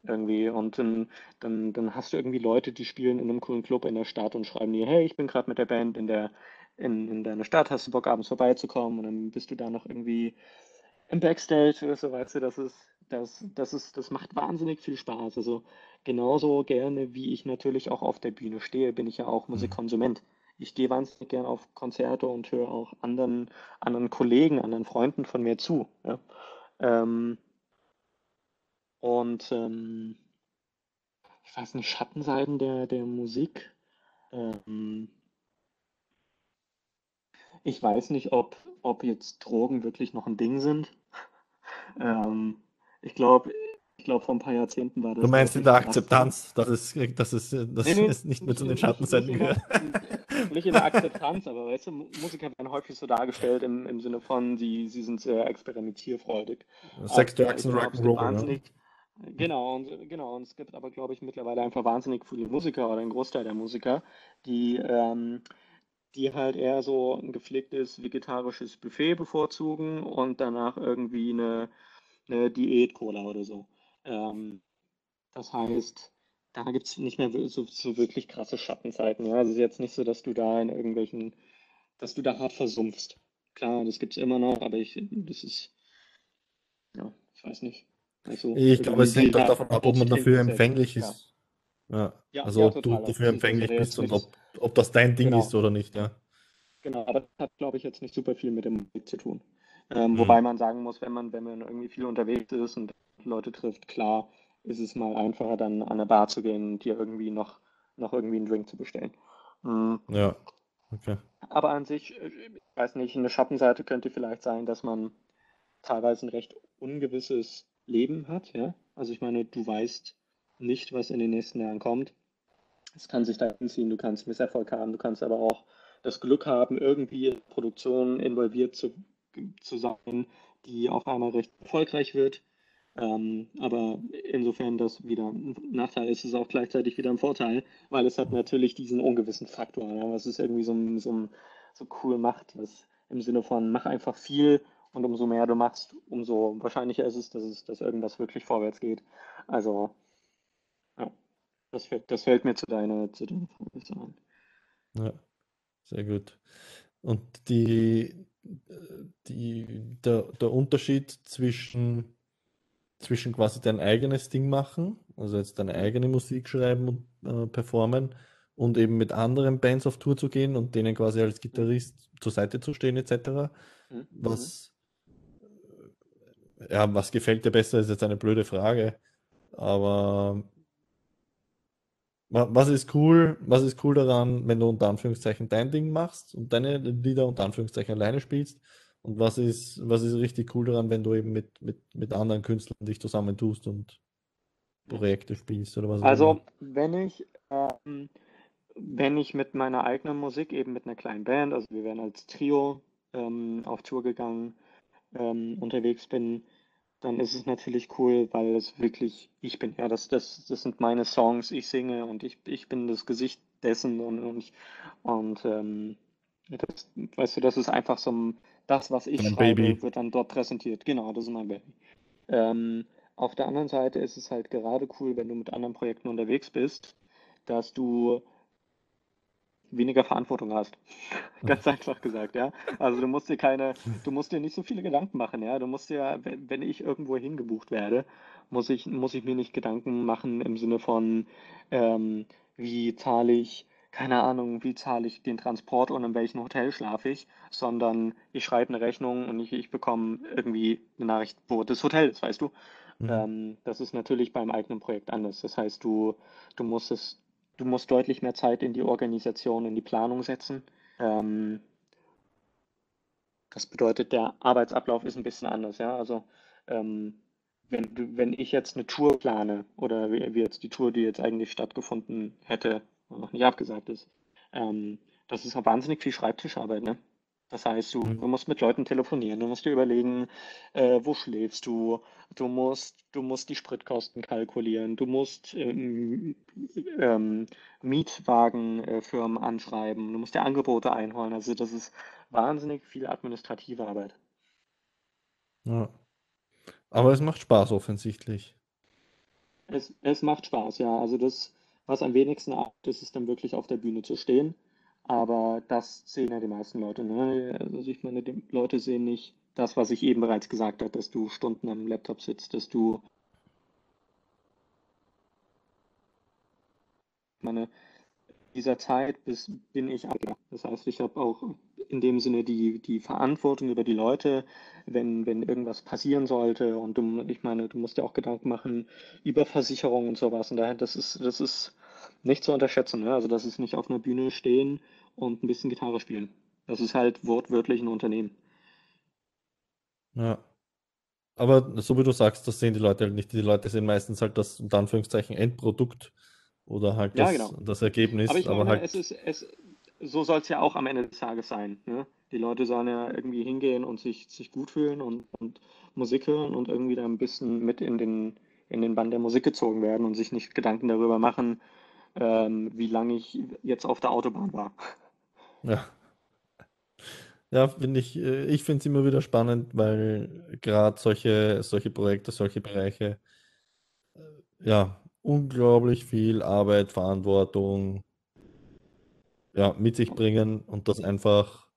irgendwie. Und dann, dann, dann hast du irgendwie Leute, die spielen in einem coolen Club in der Stadt und schreiben dir, hey, ich bin gerade mit der Band in der, in, in deiner Stadt, hast du Bock, abends vorbeizukommen? Und dann bist du da noch irgendwie im Backstage oder so, weißt du, das ist, das, das ist, das macht wahnsinnig viel Spaß. Also genauso gerne, wie ich natürlich auch auf der Bühne stehe, bin ich ja auch Mhm. Musikkonsument. Ich gehe wahnsinnig gerne auf Konzerte und höre auch anderen, anderen Kollegen, anderen Freunden von mir zu. Ja. Ähm, und ähm, ich weiß nicht, Schattenseiten der, der Musik. Ähm, ich weiß nicht, ob, ob jetzt Drogen wirklich noch ein Ding sind. Ähm, ich glaube, ich glaube, vor ein paar Jahrzehnten war Du das meinst in der. Akzeptanz, dass es, dass es, dass Nee, nee, es nicht mehr zu den Schattenseiten nicht, in der, gehört. nicht in der Akzeptanz, aber weißt du, Mu- Musiker werden häufig so dargestellt im, im Sinne von, sie, sie sind sehr experimentierfreudig. Sex, Aber Drugs und Rock'n'Roll, genau, und, genau, und es gibt aber, glaube ich, mittlerweile einfach wahnsinnig viele Musiker oder ein Großteil der Musiker, die, ähm, die halt eher so ein gepflegtes vegetarisches Buffet bevorzugen und danach irgendwie eine, eine Diät-Cola oder so. Ähm, das heißt, da gibt es nicht mehr so, so wirklich krasse Schattenseiten. Ja, also es ist jetzt nicht so, dass du da in irgendwelchen, dass du da hart versumpfst. Klar, das gibt es immer noch, aber ich, das ist, ja, ich weiß nicht. Also Ich glaube, es hängt auch ja, davon ab, ob man dafür empfänglich gut, ja. Ist. Ja. Ja, Also ja, ob du total. Also dafür ist, empfänglich bist und ob, ob das dein Ding ist genau, oder nicht, ja. genau, aber das hat, glaube ich, jetzt nicht super viel mit der Musik zu tun. Ähm, Mhm. wobei man sagen muss, wenn man, wenn man irgendwie viel unterwegs ist und Leute trifft, klar, ist es mal einfacher, dann an eine Bar zu gehen und dir irgendwie noch, noch irgendwie einen Drink zu bestellen. Mhm. Ja, okay. Aber an sich, äh, ich weiß nicht, eine Schattenseite könnte vielleicht sein, dass man teilweise ein recht ungewisses Leben hat, ja. Also ich meine, du weißt nicht, was in den nächsten Jahren kommt. Es kann sich dahin ziehen, du kannst Misserfolg haben, du kannst aber auch das Glück haben, irgendwie in Produktionen involviert zu zu sein, die auf einmal recht erfolgreich wird. Ähm, aber insofern das wieder ein Nachteil ist, ist auch gleichzeitig wieder ein Vorteil, weil es hat natürlich diesen ungewissen Faktor, ja, was es irgendwie so, so, so cool macht, was im Sinne von mach einfach viel und umso mehr du machst, umso wahrscheinlicher ist es, dass, es, dass irgendwas wirklich vorwärts geht. Also, ja, das, das fällt mir zu deiner, zu deiner Frage ein. Ja, sehr gut. Und die, die, der, der Unterschied zwischen, zwischen quasi dein eigenes Ding machen, also jetzt deine eigene Musik schreiben und äh, performen und eben mit anderen Bands auf Tour zu gehen und denen quasi als Gitarrist zur Seite zu stehen etc. Mhm. Was, ja, was gefällt dir besser, ist jetzt eine blöde Frage. Aber was ist cool, was ist cool daran, wenn du unter Anführungszeichen dein Ding machst und deine Lieder unter Anführungszeichen alleine spielst? Und was ist, was ist richtig cool daran, wenn du eben mit, mit, mit anderen Künstlern dich zusammentust und Projekte spielst oder was? Also, wenn ich, ähm, wenn ich mit meiner eigenen Musik, eben mit einer kleinen Band, also wir wären als Trio ähm, auf Tour gegangen, ähm, unterwegs bin, dann ist es natürlich cool, weil es wirklich ich bin. Ja, das, das, das sind meine Songs, ich singe und ich, ich bin das Gesicht dessen und, und, und ähm, das, weißt du, das ist einfach so ein, das, was ich schreibe, Baby. wird dann dort präsentiert. Genau, das ist mein Baby. Ähm, auf der anderen Seite ist es halt gerade cool, wenn du mit anderen Projekten unterwegs bist, dass du weniger Verantwortung hast. Ganz einfach gesagt, ja. Also du musst dir keine, du musst dir nicht so viele Gedanken machen, ja. Du musst dir, wenn ich irgendwo hingebucht werde, muss ich, muss ich mir nicht Gedanken machen im Sinne von, ähm, wie zahle ich, keine Ahnung, wie zahle ich den Transport und in welchem Hotel schlafe ich, sondern ich schreibe eine Rechnung und ich, ich bekomme irgendwie eine Nachricht, wo das Hotel ist, weißt du. Mhm. Ähm, das ist natürlich beim eigenen Projekt anders. Das heißt, du, du musst es du musst deutlich mehr Zeit in die Organisation, in die Planung setzen. Ähm, das bedeutet, der Arbeitsablauf ist ein bisschen anders. Ja? Also ähm, wenn, wenn ich jetzt eine Tour plane oder wie, jetzt die Tour, die jetzt eigentlich stattgefunden hätte und noch nicht abgesagt ist, ähm, das ist auch wahnsinnig viel Schreibtischarbeit. Ne? Das heißt, du, mhm. du musst mit Leuten telefonieren, du musst dir überlegen, äh, wo schläfst du, du musst, du musst die Spritkosten kalkulieren, du musst ähm, ähm, Mietwagenfirmen äh, anschreiben, du musst dir Angebote einholen. Also das ist wahnsinnig viel administrative Arbeit. Ja. Aber es macht Spaß offensichtlich. Es, es macht Spaß, ja. Also das, was am wenigsten ist, ist dann wirklich auf der Bühne zu stehen aber das sehen ja die meisten Leute. Ne? Also ich meine, die Leute sehen nicht das, was ich eben bereits gesagt habe, dass du Stunden am Laptop sitzt, dass du meine dieser Zeit bis, bin ich. Das heißt, ich habe auch in dem Sinne die, die Verantwortung über die Leute, wenn, wenn irgendwas passieren sollte. Und du, ich meine, du musst dir auch Gedanken machen über Versicherungen und sowas. Und daher, das ist, das ist nicht zu unterschätzen. Ne? Also das ist nicht auf einer Bühne stehen und ein bisschen Gitarre spielen. Das ist halt wortwörtlich ein Unternehmen. Ja. Aber so wie du sagst, das sehen die Leute halt nicht. Die Leute sehen meistens halt das unter Anführungszeichen Endprodukt oder halt das, ja, genau. das Ergebnis. Aber, ich meine, aber halt... es ist, es, so soll es ja auch am Ende des Tages sein. Ne? Die Leute sollen ja irgendwie hingehen und sich, sich gut fühlen und, und Musik hören und irgendwie da ein bisschen mit in den, in den Bann der Musik gezogen werden und sich nicht Gedanken darüber machen, ähm, wie lange ich jetzt auf der Autobahn war. Ja. Ja, finde ich, äh, ich finde es immer wieder spannend, weil gerade solche, solche Projekte, solche Bereiche, äh, ja, unglaublich viel Arbeit, Verantwortung, ja, mit sich bringen und das einfach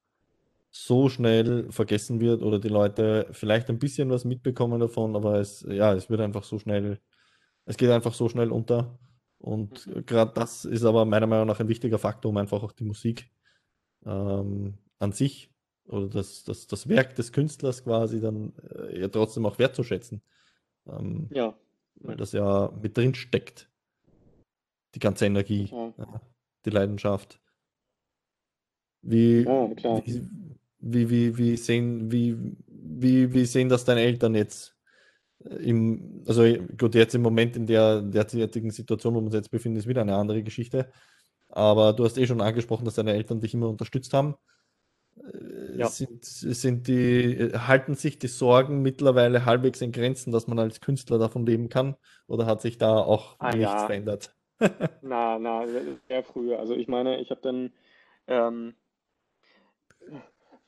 so schnell vergessen wird oder die Leute vielleicht ein bisschen was mitbekommen davon, aber es, ja, es wird einfach so schnell, es geht einfach so schnell unter. Und mhm. gerade das ist aber meiner Meinung nach ein wichtiger Faktor, um einfach auch die Musik ähm, an sich oder das, das, das Werk des Künstlers quasi dann äh, ja trotzdem auch wertzuschätzen. Ähm, ja. Weil das ja mit drin steckt. Die ganze Energie, ja. Ja, die Leidenschaft. Wie, ja, wie, wie, wie, wie, sehen, wie, wie, wie sehen das deine Eltern jetzt? Im, also gut, jetzt im Moment in der derzeitigen Situation, wo wir uns jetzt befinden, ist wieder eine andere Geschichte. Aber du hast eh schon angesprochen, dass deine Eltern dich immer unterstützt haben. Äh, ja. sind, sind die, halten sich die Sorgen mittlerweile halbwegs in Grenzen, dass man als Künstler davon leben kann? Oder hat sich da auch ah, nichts ja. verändert? na, na, sehr früh. Also ich meine, ich habe dann ähm,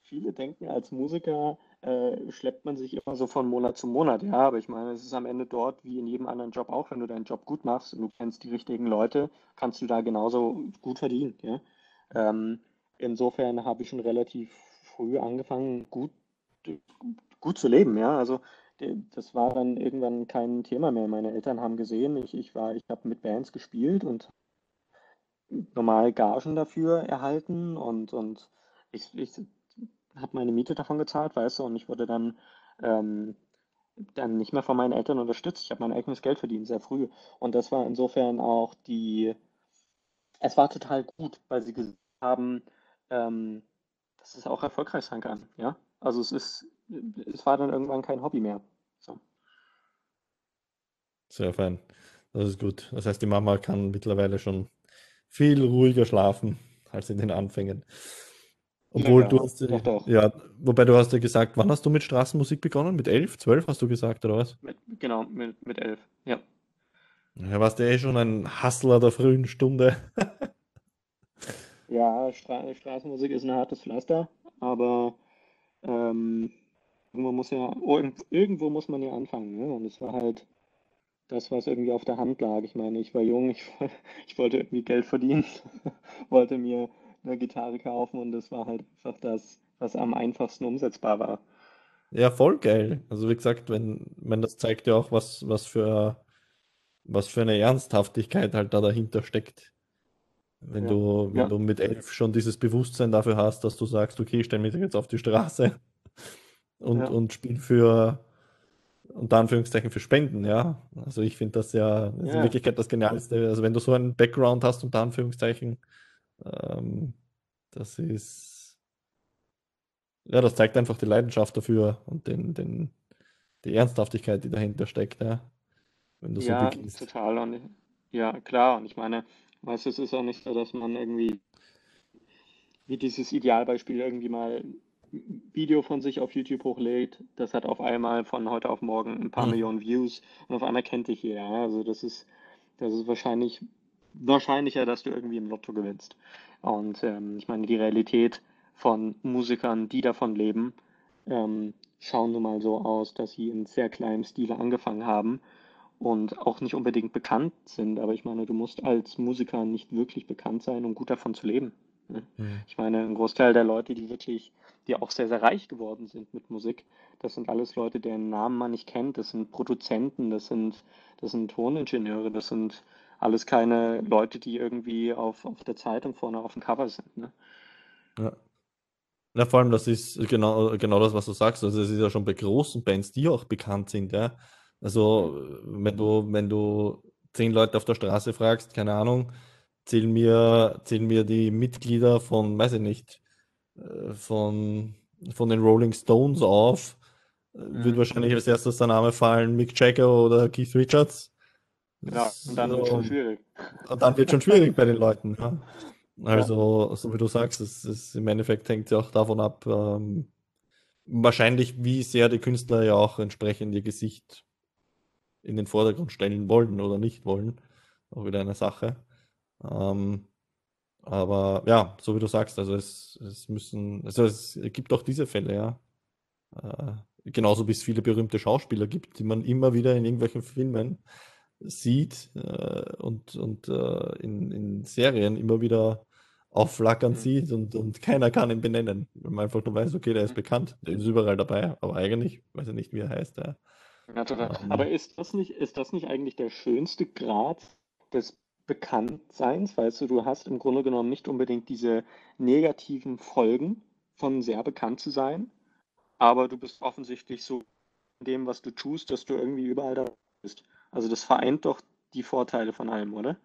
viele denken, als Musiker äh, schleppt man sich immer so von Monat zu Monat. Ja, aber ich meine, es ist am Ende dort wie in jedem anderen Job auch, wenn du deinen Job gut machst und du kennst die richtigen Leute, kannst du da genauso gut verdienen. Ja? Ähm, insofern habe ich schon relativ früh angefangen, gut, gut zu leben. Ja, also das war dann irgendwann kein Thema mehr. Meine Eltern haben gesehen, ich, ich ich habe mit Bands gespielt und normal Gagen dafür erhalten und, und ich, ich habe meine Miete davon gezahlt, weißt du, und ich wurde dann, ähm, dann nicht mehr von meinen Eltern unterstützt. Ich habe mein eigenes Geld verdient, sehr früh. Und das war insofern auch die, es war total gut, weil sie gesagt haben, ähm, dass es auch erfolgreich sein kann, ja. Also es ist, es war dann irgendwann kein Hobby mehr. So. Sehr fein. Das ist gut. Das heißt, die Mama kann mittlerweile schon viel ruhiger schlafen als in den Anfängen. Obwohl ja, du hast, doch, doch. ja, wobei du hast ja gesagt, wann hast du mit Straßenmusik begonnen? Mit elf, zwölf hast du gesagt, oder was? Mit, genau, mit, mit elf, ja. Ja, warst du eh schon ein Hustler der frühen Stunde. ja, Stra Straßenmusik ist ein hartes Pflaster, aber ähm, irgendwo muss ja, irgendwo muss man ja anfangen, ne? Und es war halt das, was irgendwie auf der Hand lag. Ich meine, ich war jung, ich, ich wollte irgendwie Geld verdienen, wollte mir eine Gitarre kaufen und das war halt einfach das, was am einfachsten umsetzbar war. Ja, voll geil. Also wie gesagt, wenn, wenn das zeigt ja auch, was, was für was für eine Ernsthaftigkeit halt da dahinter steckt. Wenn ja. du, wenn ja. du mit elf schon dieses Bewusstsein dafür hast, dass du sagst, okay, ich stelle mich jetzt auf die Straße und, ja. und spiele für unter Anführungszeichen für Spenden, ja. Also ich finde das ja, das in Wirklichkeit das Genialste. Also wenn du so einen Background hast, unter Anführungszeichen, ähm, das ist, ja, das zeigt einfach die Leidenschaft dafür und den, den, die Ernsthaftigkeit, die dahinter steckt, ja. Wenn du ja, so beginnst. total. Und ja, klar. Und ich meine, weißt du, es ist ja nicht so, dass man irgendwie wie dieses Idealbeispiel irgendwie mal ein Video von sich auf YouTube hochlädt, das hat auf einmal von heute auf morgen ein paar mhm. Millionen Views und auf einmal kennt dich jeder. Also das ist, das ist wahrscheinlich wahrscheinlicher, dass du irgendwie im Lotto gewinnst. Und ähm, ich meine, die Realität von Musikern, die davon leben, ähm, schauen nun mal so aus, dass sie in sehr kleinem Stile angefangen haben und auch nicht unbedingt bekannt sind. Aber ich meine, du musst als Musiker nicht wirklich bekannt sein, um gut davon zu leben. Ne? Mhm. Ich meine, ein Großteil der Leute, die wirklich, die auch sehr, sehr reich geworden sind mit Musik, das sind alles Leute, deren Namen man nicht kennt. Das sind Produzenten, das sind, das sind Toningenieure, das sind alles keine Leute, die irgendwie auf, auf der Zeitung vorne auf dem Cover sind. Ne? Ja. Na, vor allem, das ist genau, genau das, was du sagst. Also es ist ja schon bei großen Bands, die auch bekannt sind, ja. Also wenn du, wenn du zehn Leute auf der Straße fragst, keine Ahnung, zähl mir, zähl mir die Mitglieder von, weiß ich nicht, äh, von, von den Rolling Stones auf, äh, mhm. wird wahrscheinlich als erstes der Name fallen, Mick Jagger oder Keith Richards. Ja, und dann so, wird schon schwierig. Und dann wird schon schwierig bei den Leuten. Ja. Also, so wie du sagst, es, es im Endeffekt hängt ja auch davon ab, ähm, wahrscheinlich, wie sehr die Künstler ja auch entsprechend ihr Gesicht in den Vordergrund stellen wollen oder nicht wollen. Auch wieder eine Sache. Ähm, aber ja, so wie du sagst, also es, es müssen, also es gibt auch diese Fälle, ja. Äh, genauso wie es viele berühmte Schauspieler gibt, die man immer wieder in irgendwelchen Filmen sieht äh, und, und äh, in, in Serien immer wieder aufflackern mhm. sieht und, und keiner kann ihn benennen. Wenn man einfach nur weiß, okay, der ist bekannt, der ist überall dabei, aber eigentlich weiß er nicht, wie er heißt. Ja. Ja. Ähm, aber ist das, nicht, ist das nicht eigentlich der schönste Grad des Bekanntseins? Weißt du, du hast im Grunde genommen nicht unbedingt diese negativen Folgen von sehr bekannt zu sein, aber du bist offensichtlich so in dem, was du tust, dass du irgendwie überall da bist. Also das vereint doch die Vorteile von allem, oder?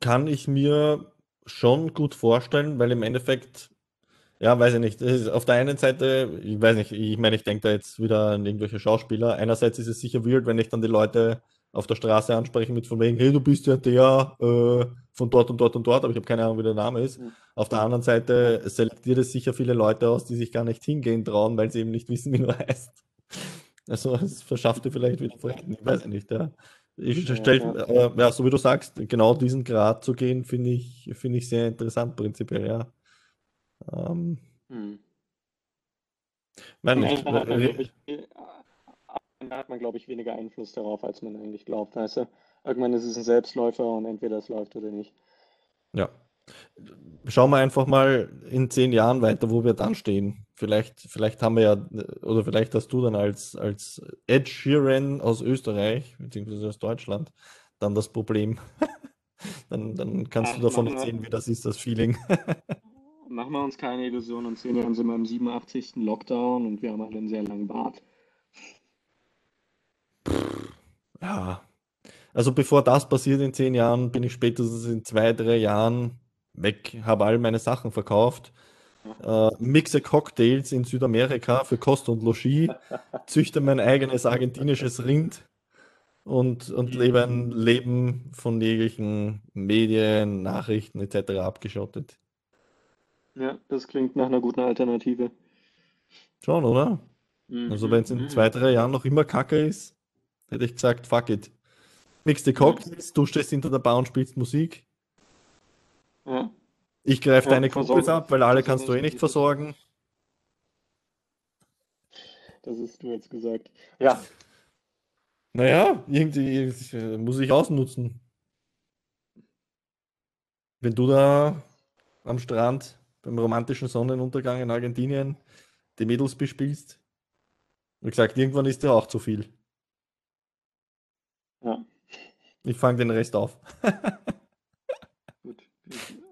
Kann ich mir schon gut vorstellen, weil im Endeffekt, ja, weiß ich nicht, auf der einen Seite, ich weiß nicht, ich meine, ich denke da jetzt wieder an irgendwelche Schauspieler. Einerseits ist es sicher weird, wenn ich dann die Leute auf der Straße ansprechen mit von wegen, hey, du bist ja der äh, von dort und dort und dort, aber ich habe keine Ahnung, wie der Name ist. Mhm. Auf der anderen Seite selektiert es sicher viele Leute aus, die sich gar nicht hingehen trauen, weil sie eben nicht wissen, wie du heißt. Also es verschafft dir vielleicht wieder Projekten, ich weiß nicht, ja. Ich stelle, ja, ja. so wie du sagst, genau diesen Grad zu gehen, finde ich, finde ich sehr interessant prinzipiell, ja. Ähm, hm. Meine, ich, da hat man, glaube ich, weniger Einfluss darauf, als man eigentlich glaubt, weißt du? Irgendwann ist es ein Selbstläufer und entweder es läuft oder nicht. Ja. Schauen wir einfach mal in zehn Jahren weiter, wo wir dann stehen. Vielleicht, vielleicht haben wir ja, oder vielleicht hast du dann als, als Ed Sheeran aus Österreich, beziehungsweise aus Deutschland, dann das Problem. dann, dann kannst Ach, du davon erzählen, wie das ist, das Feeling. machen wir uns keine Illusionen. In zehn Jahren sind wir im 87. Lockdown und wir haben alle einen sehr langen Bart. Ja. Also bevor das passiert in zehn Jahren, bin ich spätestens in zwei, drei Jahren weg, habe all meine Sachen verkauft, äh, mixe Cocktails in Südamerika für Kost und Logis, züchte mein eigenes argentinisches Rind und, und lebe ein Leben von jeglichen Medien, Nachrichten etc. abgeschottet. Ja, das klingt nach einer guten Alternative. Schon, oder? Mhm. Also wenn es in mhm. zwei, drei Jahren noch immer Kacke ist, hätte ich gesagt, fuck it. Mixte Cocktails, du stehst hinter der Bar und spielst Musik. Ja. Ich greife ja, deine Kumpels ab, weil alle kannst du eh nicht versorgen. Das ist du jetzt gesagt. Ja. Naja, irgendwie muss ich ausnutzen. Wenn du da am Strand beim romantischen Sonnenuntergang in Argentinien die Mädels bespielst, wie gesagt, irgendwann ist dir auch zu viel. Ja. Ich fange den Rest auf.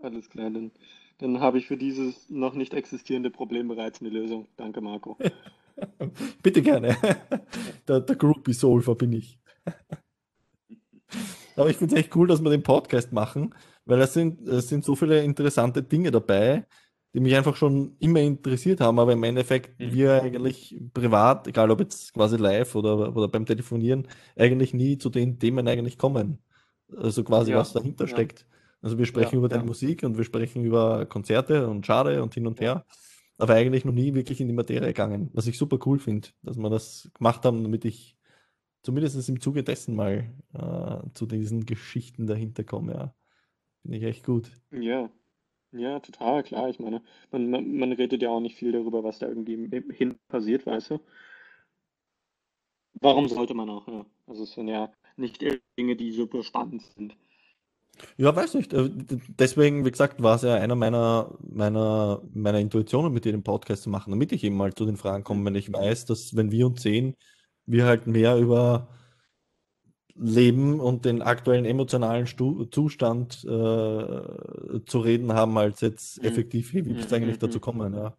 Alles klar. Dann, dann habe ich für dieses noch nicht existierende Problem bereits eine Lösung. Danke, Marco. Bitte gerne. Der, der Groupie-Solver bin ich. Aber ich finde es echt cool, dass wir den Podcast machen, weil es sind, es sind so viele interessante Dinge dabei, die mich einfach schon immer interessiert haben, aber im Endeffekt mhm. wir eigentlich privat, egal ob jetzt quasi live oder, oder beim Telefonieren, eigentlich nie zu den Themen eigentlich kommen. Also quasi, ja. was dahinter ja. steckt. Also wir sprechen ja, über deine Musik und wir sprechen über Konzerte und Schade und hin und her, aber eigentlich noch nie wirklich in die Materie gegangen, was ich super cool finde, dass wir das gemacht haben, damit ich zumindest im Zuge dessen mal äh, zu diesen Geschichten dahinter komme. Ja. Finde ich echt gut. Ja, ja, total, klar. Ich meine, man, man, man redet ja auch nicht viel darüber, was da irgendwie hin passiert, weißt du? Warum sollte man auch, ja? Also es sind ja nicht Dinge, die super spannend sind. Ja, weiß nicht. Äh, deswegen, wie gesagt, war es ja einer meiner, meiner, meiner Intuitionen, mit dir den Podcast zu machen, damit ich eben mal zu den Fragen komme, wenn ich weiß, dass wenn wir uns sehen, wir halt mehr über Leben und den aktuellen emotionalen Stu Zustand äh, zu reden haben, als jetzt mhm. effektiv, wie ist es eigentlich mhm. dazu kommen, ja.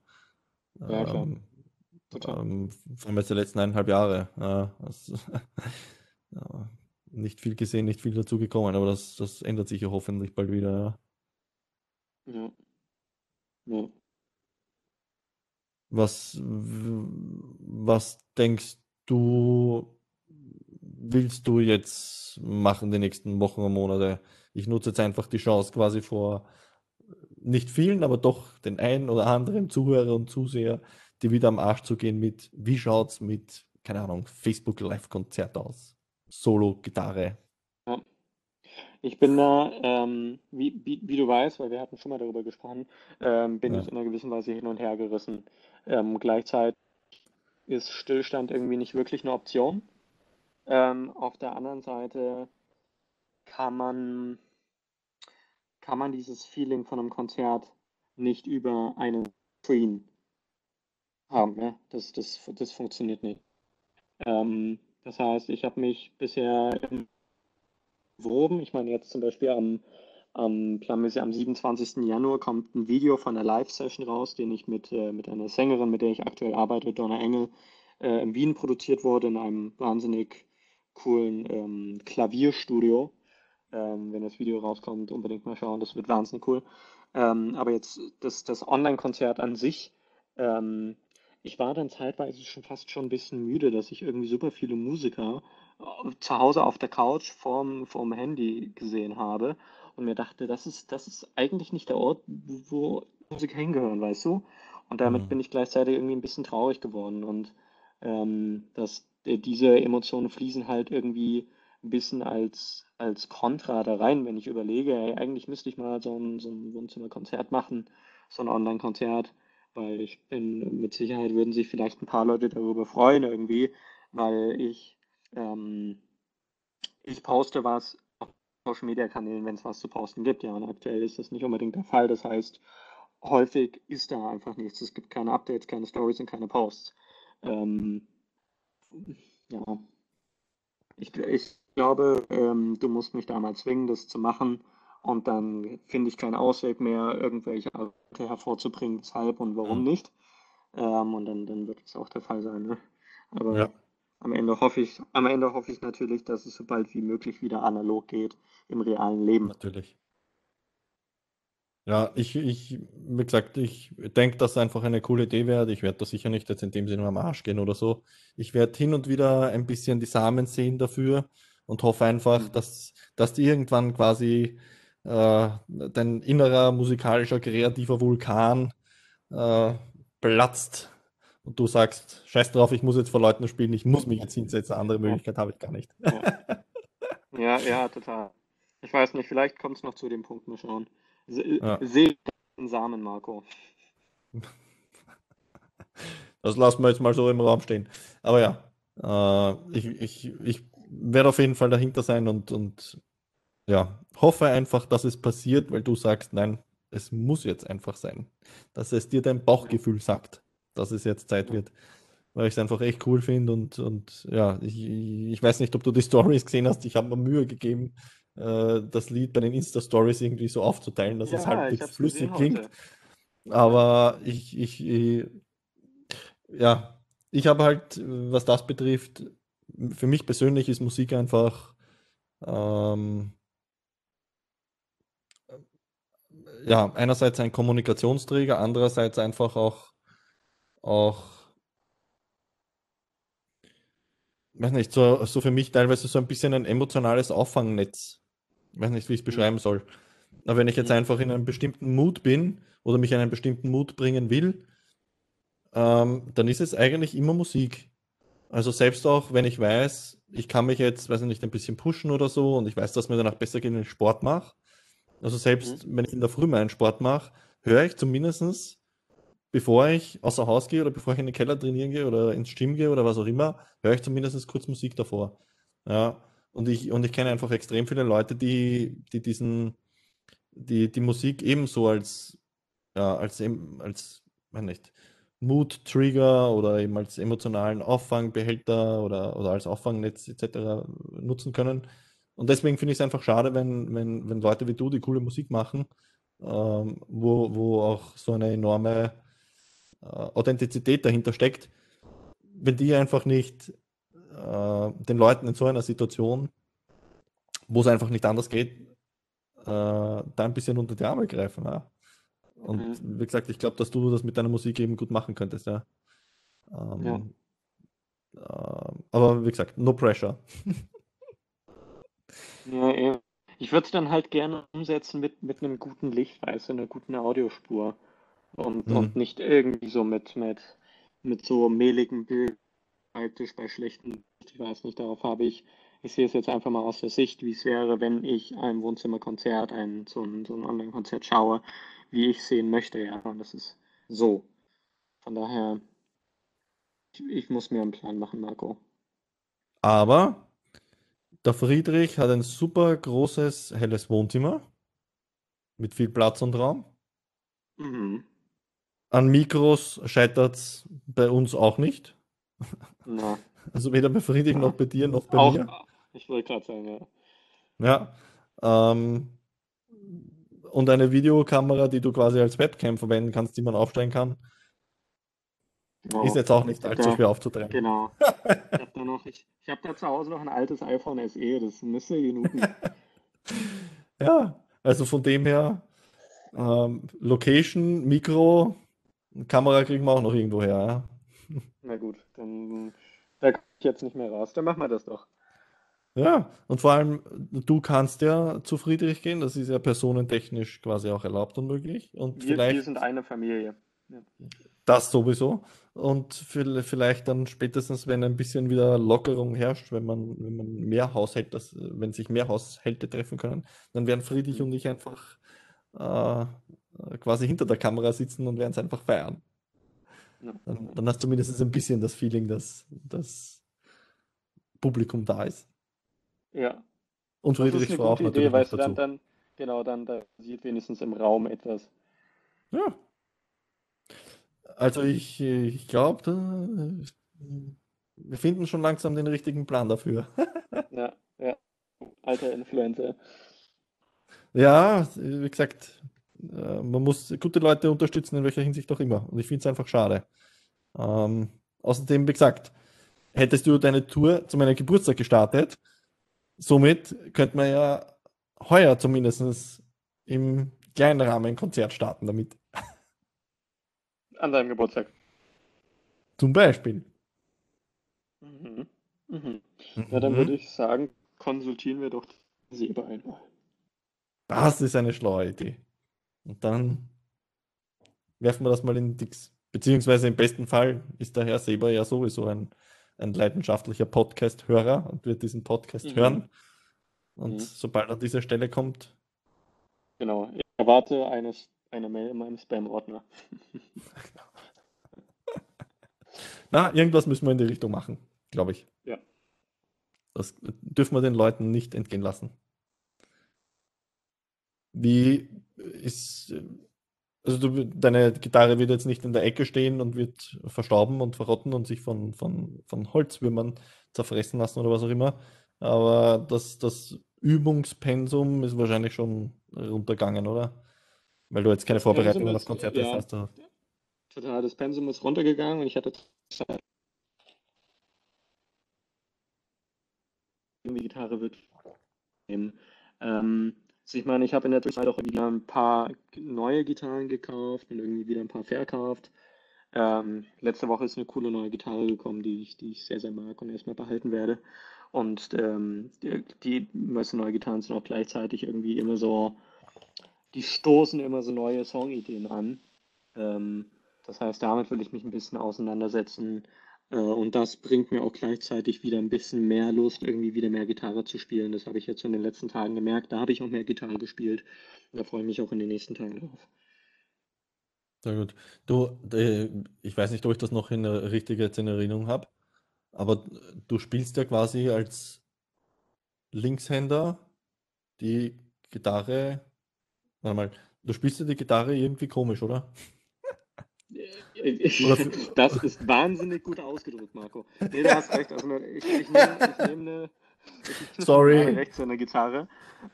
Ja, klar. Ähm, ähm, vor allem jetzt die letzten eineinhalb Jahre. Ja, das, ja, nicht viel gesehen, nicht viel dazu gekommen, aber das, das ändert sich ja hoffentlich bald wieder. Ja. ja. ja. Was, was denkst du, willst du jetzt machen die nächsten Wochen und Monate? Ich nutze jetzt einfach die Chance quasi vor nicht vielen, aber doch den einen oder anderen Zuhörer und Zuseher, die wieder am Arsch zu gehen mit, wie schaut es mit, keine Ahnung, Facebook Live-Konzert aus? Solo-Gitarre. Ja. Ich bin da, ähm, wie, wie, wie, du weißt, weil wir hatten schon mal darüber gesprochen, ähm, bin ja. ich in einer gewissen Weise hin und her gerissen. Ähm, gleichzeitig ist Stillstand irgendwie nicht wirklich eine Option. Ähm, auf der anderen Seite kann man, kann man dieses Feeling von einem Konzert nicht über einen Screen haben. Ja? Das, das, das funktioniert nicht. Ähm, das heißt, ich habe mich bisher beworben. Ich meine, jetzt zum Beispiel am, am, am 27. Januar kommt ein Video von einer Live-Session raus, den ich mit, äh, mit einer Sängerin, mit der ich aktuell arbeite, Donna Engel, äh, in Wien produziert wurde, in einem wahnsinnig coolen ähm, Klavierstudio. Ähm, wenn das Video rauskommt, unbedingt mal schauen, das wird wahnsinnig cool. Ähm, aber jetzt das, das Online-Konzert an sich, ähm, ich war dann zeitweise schon fast schon ein bisschen müde, dass ich irgendwie super viele Musiker zu Hause auf der Couch vorm, vorm Handy gesehen habe und mir dachte, das ist, das ist eigentlich nicht der Ort, wo Musik hingehören, weißt du? Und damit Mhm. bin ich gleichzeitig irgendwie ein bisschen traurig geworden und ähm, dass äh, diese Emotionen fließen halt irgendwie ein bisschen als, als Kontra da rein, wenn ich überlege, ey, eigentlich müsste ich mal so ein, so ein Wohnzimmerkonzert machen, so ein Online-Konzert, weil ich bin, mit Sicherheit würden sich vielleicht ein paar Leute darüber freuen irgendwie, weil ich, ähm, ich poste was auf Social Media Kanälen, wenn es was zu posten gibt, ja, und aktuell ist das nicht unbedingt der Fall. Das heißt, häufig ist da einfach nichts. Es gibt keine Updates, keine Stories und keine Posts. Ähm, ja, ich, ich glaube, ähm, du musst mich da mal zwingen, das zu machen. Und dann finde ich keinen Ausweg mehr, irgendwelche Argumente hervorzubringen, weshalb und warum Mhm. nicht. Ähm, und dann, dann wird es auch der Fall sein. Ne? Aber Ja. am Ende hoffe ich, am Ende hoffe ich natürlich, dass es so bald wie möglich wieder analog geht im realen Leben. Natürlich. Ja, ich, ich, wie gesagt, ich denke, dass es einfach eine coole Idee wäre. Ich werde da sicher nicht jetzt in dem Sinne am Arsch gehen oder so. Ich werde hin und wieder ein bisschen die Samen sehen dafür und hoffe einfach, Mhm. dass, dass die irgendwann quasi äh, dein innerer musikalischer, kreativer Vulkan äh, platzt und du sagst, scheiß drauf, ich muss jetzt vor Leuten spielen, ich muss mich jetzt hinsetzen, andere Möglichkeit habe ich gar nicht. ja, ja, ja, total. Ich weiß nicht, vielleicht kommt es noch zu dem Punkt, mal schauen. Se- Ja. Sehe den Samen, Marco. Das lassen wir jetzt mal so im Raum stehen. Aber ja, äh, ich, ich, ich werde auf jeden Fall dahinter sein und, und ja, hoffe einfach, dass es passiert, weil du sagst, nein, es muss jetzt einfach sein. Dass es dir dein Bauchgefühl sagt, dass es jetzt Zeit wird. Weil ich es einfach echt cool finde und, und ja, ich, ich weiß nicht, ob du die Stories gesehen hast. Ich habe mir Mühe gegeben, äh, das Lied bei den Insta-Stories irgendwie so aufzuteilen, dass es Ja, halbwegs es flüssig gesehen klingt. heute. Aber ich, ich, ich ja, ich habe halt, was das betrifft, für mich persönlich ist Musik einfach, ähm, ja, einerseits ein Kommunikationsträger, andererseits einfach auch, auch, weiß nicht, so, so für mich teilweise so ein bisschen ein emotionales Auffangnetz. Ich weiß nicht, wie ich es Mhm. beschreiben soll. Aber wenn ich jetzt Mhm. einfach in einem bestimmten Mut bin oder mich in einen bestimmten Mut bringen will, ähm, dann ist es eigentlich immer Musik. Also selbst auch, wenn ich weiß, ich kann mich jetzt, weiß ich nicht, ein bisschen pushen oder so und ich weiß, dass mir danach besser geht, wenn ich Sport mache. Also selbst wenn ich in der Früh meinen Sport mache, höre ich zumindestens, bevor ich außer Haus gehe oder bevor ich in den Keller trainieren gehe oder ins Gym gehe oder was auch immer, höre ich zumindest kurz Musik davor. Ja, und ich, und ich kenne einfach extrem viele Leute, die, die diesen, die, die Musik ebenso als, ja, als, als, weiß nicht, Mood-Trigger oder eben als emotionalen Auffangbehälter oder, oder als Auffangnetz etc. nutzen können. Und deswegen finde ich es einfach schade, wenn, wenn, wenn Leute wie du, die coole Musik machen, ähm, wo, wo auch so eine enorme äh, Authentizität dahinter steckt, wenn die einfach nicht äh, den Leuten in so einer Situation, wo es einfach nicht anders geht, äh, da ein bisschen unter die Arme greifen. Ja? Und Mhm. wie gesagt, ich glaube, dass du das mit deiner Musik eben gut machen könntest, ja. Ähm, Ja. ähm, aber wie gesagt, no pressure. Ja. Ich würde es dann halt gerne umsetzen mit, mit einem guten Licht, du, einer guten Audiospur. Und, Mhm. und nicht irgendwie so mit, mit, mit so mehligem Bild, Schreibtisch bei schlechtem Licht. Ich weiß nicht, darauf habe ich, ich sehe es jetzt einfach mal aus der Sicht, wie es wäre, wenn ich ein Wohnzimmerkonzert, ein, so ein, so ein Online-Konzert schaue, wie ich sehen möchte, ja. Und das ist so. Von daher, ich, ich muss mir einen Plan machen, Marco. Aber der Friedrich hat ein super großes, helles Wohnzimmer mit viel Platz und Raum. Mhm. An Mikros scheitert es bei uns auch nicht. Na, Also weder bei Friedrich noch bei dir noch bei auch, mir. ich wollte gerade sagen, ja. Ja. Ähm, und eine Videokamera, die du quasi als Webcam verwenden kannst, die man aufstellen kann, Genau. ist jetzt auch nicht allzu schwer aufzutreiben. Genau. Ich habe da noch, ich, ich habe da zu Hause noch ein altes iPhone SE, das müsste genügen. Ja, also von dem her, ähm, Location, Mikro, Kamera kriegen wir auch noch irgendwo her. Ja? Na gut, dann da komme ich jetzt nicht mehr raus. Dann machen wir das doch. Ja, und vor allem, du kannst ja zu Friedrich gehen, das ist ja personentechnisch quasi auch erlaubt und möglich. Und Wir, vielleicht wir sind eine Familie. Ja. das sowieso. Und vi- vielleicht dann spätestens, wenn ein bisschen wieder Lockerung herrscht, wenn man, wenn man mehr Haushalte, wenn sich mehr Haushalte treffen können, dann werden Friedrich und ich einfach äh, quasi hinter der Kamera sitzen und werden es einfach feiern. Dann, dann hast du zumindest ein bisschen das Feeling, dass das Publikum da ist. ja. Und eine Frau auch Idee, natürlich weißt noch du, dann, dazu. dann, genau, dann da passiert wenigstens im Raum etwas. Ja. Also ich, ich glaube, wir finden schon langsam den richtigen Plan dafür. Ja, ja. Alter Influencer. Ja, wie gesagt, äh, man muss gute Leute unterstützen, in welcher Hinsicht auch immer. Und ich finde es einfach schade. Ähm, außerdem, wie gesagt, hättest du deine Tour zu meinem Geburtstag gestartet, somit könnte man ja heuer zumindest im kleinen Rahmen ein Konzert starten damit. An deinem Geburtstag. Zum Beispiel. Mhm. Mhm. Ja, dann würde ich sagen, konsultieren wir doch Sebe einmal. Das ist eine schlaue Idee. Und dann werfen wir das mal in Dix. Beziehungsweise im besten Fall ist der Herr Seber ja sowieso ein, ein leidenschaftlicher Podcast-Hörer und wird diesen Podcast Mhm. hören. Und Mhm. sobald er an diese Stelle kommt, Genau. Ich erwarte eines, eine Mail in meinem Spam-Ordner. na, irgendwas müssen wir in die Richtung machen, glaube ich. Ja. Das dürfen wir den Leuten nicht entgehen lassen. Wie ist, also du, deine Gitarre wird jetzt nicht in der Ecke stehen und wird verstauben und verrotten und sich von, von, von Holzwürmern zerfressen lassen oder was auch immer. Aber das, das Übungspensum ist wahrscheinlich schon runtergegangen, oder? Weil du jetzt keine Das Pensum Vorbereitungen auf ist, Konzerte ja. hast. Oder? Total, das Pensum ist runtergegangen und ich hatte Zeit, die Gitarre wirklich nehmen. Ähm, also ich meine, ich habe in der Zwischenzeit auch wieder ein paar neue Gitarren gekauft und irgendwie wieder ein paar verkauft. Ähm, letzte Woche ist eine coole neue Gitarre gekommen, die ich, die ich sehr, sehr mag und erstmal behalten werde. Und ähm, die, die du, neue Gitarren sind auch gleichzeitig irgendwie immer so, die stoßen immer so neue Songideen an. Ähm, das heißt, damit will ich mich ein bisschen auseinandersetzen. Äh, und das bringt mir auch gleichzeitig wieder ein bisschen mehr Lust, irgendwie wieder mehr Gitarre zu spielen. Das habe ich jetzt in den letzten Tagen gemerkt. Da habe ich auch mehr Gitarre gespielt. Da freue ich mich auch in den nächsten Tagen drauf. Sehr gut. Du, äh, ich weiß nicht, ob ich das noch in der richtige jetzt in Erinnerung habe, aber du spielst ja quasi als Linkshänder die Gitarre. Warte mal, du spielst ja die Gitarre irgendwie komisch, oder? Oder für- Das ist wahnsinnig gut ausgedrückt, Marco. Nee, du hast recht. Also ich, ich nehme ich nehm eine, ich Sorry. eine Rechtshänder Gitarre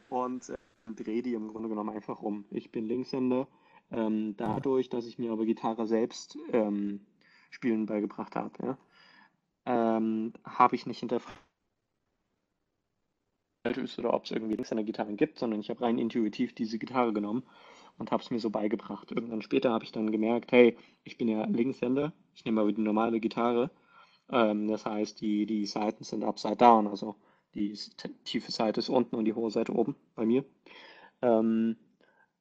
und äh, drehe die im Grunde genommen einfach um. Ich bin Linkshänder. Ähm, dadurch, dass ich mir aber Gitarre selbst ähm, spielen beigebracht habe, ja, ähm, habe ich nicht hinterfragt, ist oder ob es irgendwie Linkshänder-Gitarren gibt, sondern ich habe rein intuitiv diese Gitarre genommen und habe es mir so beigebracht. Irgendwann später habe ich dann gemerkt, hey, ich bin ja Linkshänder, ich nehme aber die normale Gitarre. Ähm, das heißt, die, die Seiten sind upside down, also die tiefe Seite ist unten und die hohe Seite oben bei mir. Ähm,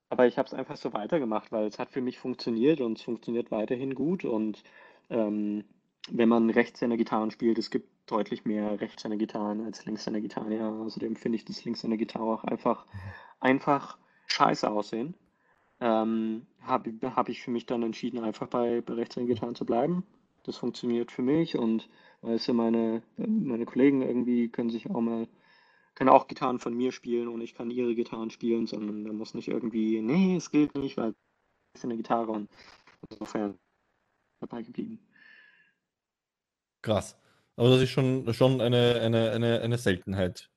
aber ich habe es einfach so weitergemacht, weil es hat für mich funktioniert und es funktioniert weiterhin gut. Und ähm, wenn man Rechtshänder-Gitarren spielt, es gibt deutlich mehr Rechtshänder-Gitarren als Linkshänder-Gitarren. Ja, außerdem finde ich, dass Linkshänder-Gitarre auch einfach, einfach scheiße aussehen. Ähm, habe hab ich für mich dann entschieden, einfach bei, bei Rechtshänder-Gitarren zu bleiben. Das funktioniert für mich und weißt du, meine, meine Kollegen irgendwie können sich auch mal, können auch Gitarren von mir spielen und ich kann ihre Gitarren spielen, sondern da muss nicht irgendwie, nee, es gilt nicht, weil es ist eine Gitarre und insofern dabei geblieben. Krass. Aber das ist schon, schon eine, eine, eine, eine Seltenheit.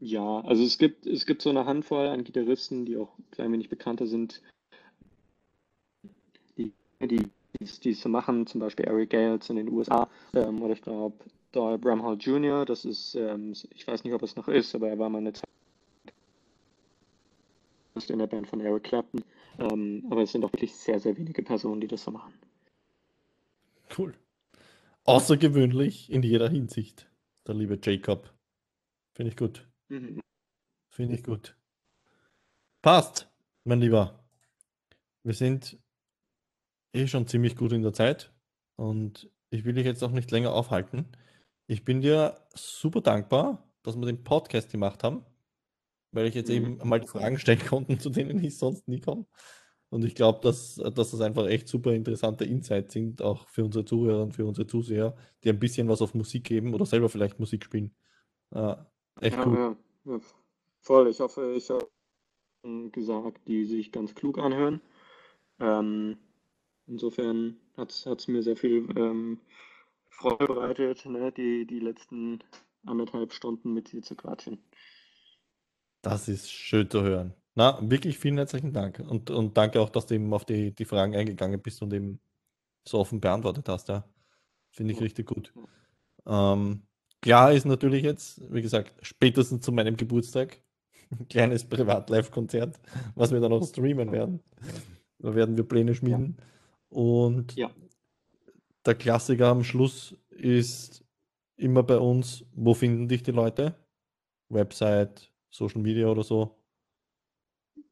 Ja, also es gibt, es gibt so eine Handvoll an Gitarristen, die auch ein klein wenig bekannter sind, die, die, die es so machen, zum Beispiel Eric Gales in den USA, ähm, oder ich glaube Doyle Bramhall Jr., das ist, ähm, ich weiß nicht, ob es noch ist, aber er war mal eine Zeit in der Band von Eric Clapton, ähm, aber es sind auch wirklich sehr, sehr wenige Personen, die das so machen. Cool. Außergewöhnlich in jeder Hinsicht. der liebe Jacob. Finde ich gut. Mhm. Finde ich gut. Passt, mein Lieber. Wir sind eh schon ziemlich gut in der Zeit und ich will dich jetzt auch nicht länger aufhalten. Ich bin dir super dankbar, dass wir den Podcast gemacht haben, weil ich jetzt Mhm. eben mal die Fragen stellen konnte, zu denen ich sonst nie komme. Und ich glaube, dass, dass das einfach echt super interessante Insights sind, auch für unsere Zuhörer und für unsere Zuseher, die ein bisschen was auf Musik geben oder selber vielleicht Musik spielen. Äh, echt Ja, cool. ja, ja, voll. Ich hoffe, ich habe gesagt, die sich ganz klug anhören. Ähm, insofern hat es mir sehr viel ähm, Freude bereitet, ne, die, die letzten anderthalb Stunden mit dir zu quatschen. Das ist schön zu hören. Na, wirklich vielen herzlichen Dank. Und, und danke auch, dass du eben auf die, die Fragen eingegangen bist und eben so offen beantwortet hast. Ja. Finde ich richtig gut. Ähm, klar ist natürlich jetzt, wie gesagt, spätestens zu meinem Geburtstag ein kleines Privat-Live-Konzert, was wir dann auch streamen werden. Da werden wir Pläne schmieden. Und Ja. der Klassiker am Schluss ist immer bei uns, wo finden dich die Leute? Website, Social Media oder so?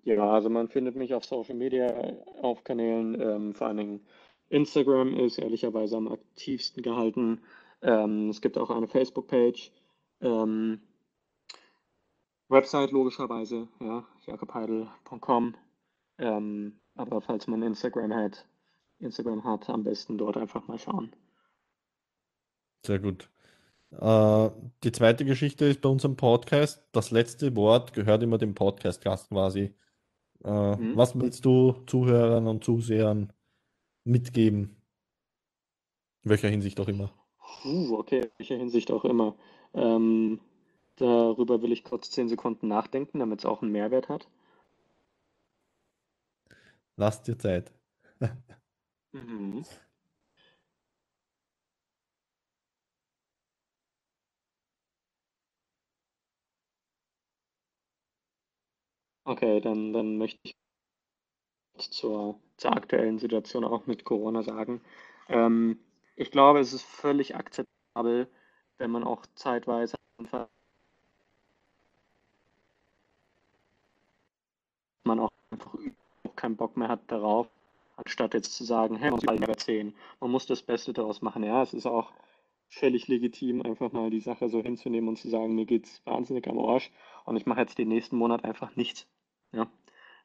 Ja, also man findet mich auf Social Media auf Kanälen, ähm, vor allen Dingen Instagram ist ehrlicherweise am aktivsten gehalten. Ähm, es gibt auch eine Facebook-Page, ähm, Website logischerweise, ja, jakobheidel.com. Ähm, aber falls man Instagram hat, Instagram hat, am besten dort einfach mal schauen. Sehr gut. Äh, die zweite Geschichte ist bei unserem Podcast. Das letzte Wort gehört immer dem Podcast-Gast quasi. Äh, Mhm. Was willst du Zuhörern und Zusehern mitgeben? In welcher Hinsicht auch immer. Puh, okay, in welcher Hinsicht auch immer. Ähm, darüber will ich kurz zehn Sekunden nachdenken, damit es auch einen Mehrwert hat. Lass dir Zeit. Mhm. Okay, dann, dann möchte ich zur, zur aktuellen Situation auch mit Corona sagen. Ähm, ich glaube, es ist völlig akzeptabel, wenn man auch zeitweise einfach man auch einfach keinen Bock mehr hat darauf, anstatt jetzt zu sagen, hey, man muss alle erzählen. Man muss das Beste daraus machen. Ja, es ist auch völlig legitim, einfach mal die Sache so hinzunehmen und zu sagen, mir geht's wahnsinnig am Arsch und ich mache jetzt den nächsten Monat einfach nichts. Ja.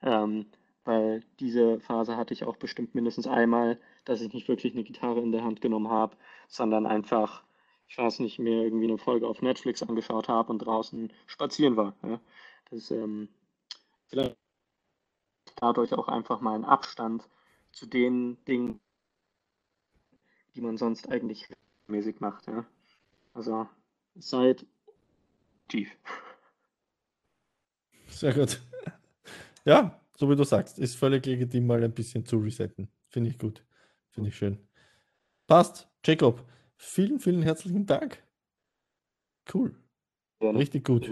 Ähm, weil diese Phase hatte ich auch bestimmt mindestens einmal, dass ich nicht wirklich eine Gitarre in der Hand genommen habe, sondern einfach, ich weiß nicht, mir irgendwie eine Folge auf Netflix angeschaut habe und draußen spazieren war. Ja. Das ähm, vielleicht dadurch auch einfach mal einen Abstand zu den Dingen, die man sonst eigentlich mäßig macht. Ja. Also seid tief. Sehr gut. Ja, so wie du sagst, ist völlig legitim, mal ein bisschen zu resetten. Finde ich gut. Finde ich schön. Passt. Jacob, vielen, vielen herzlichen Dank. Cool. Richtig gut.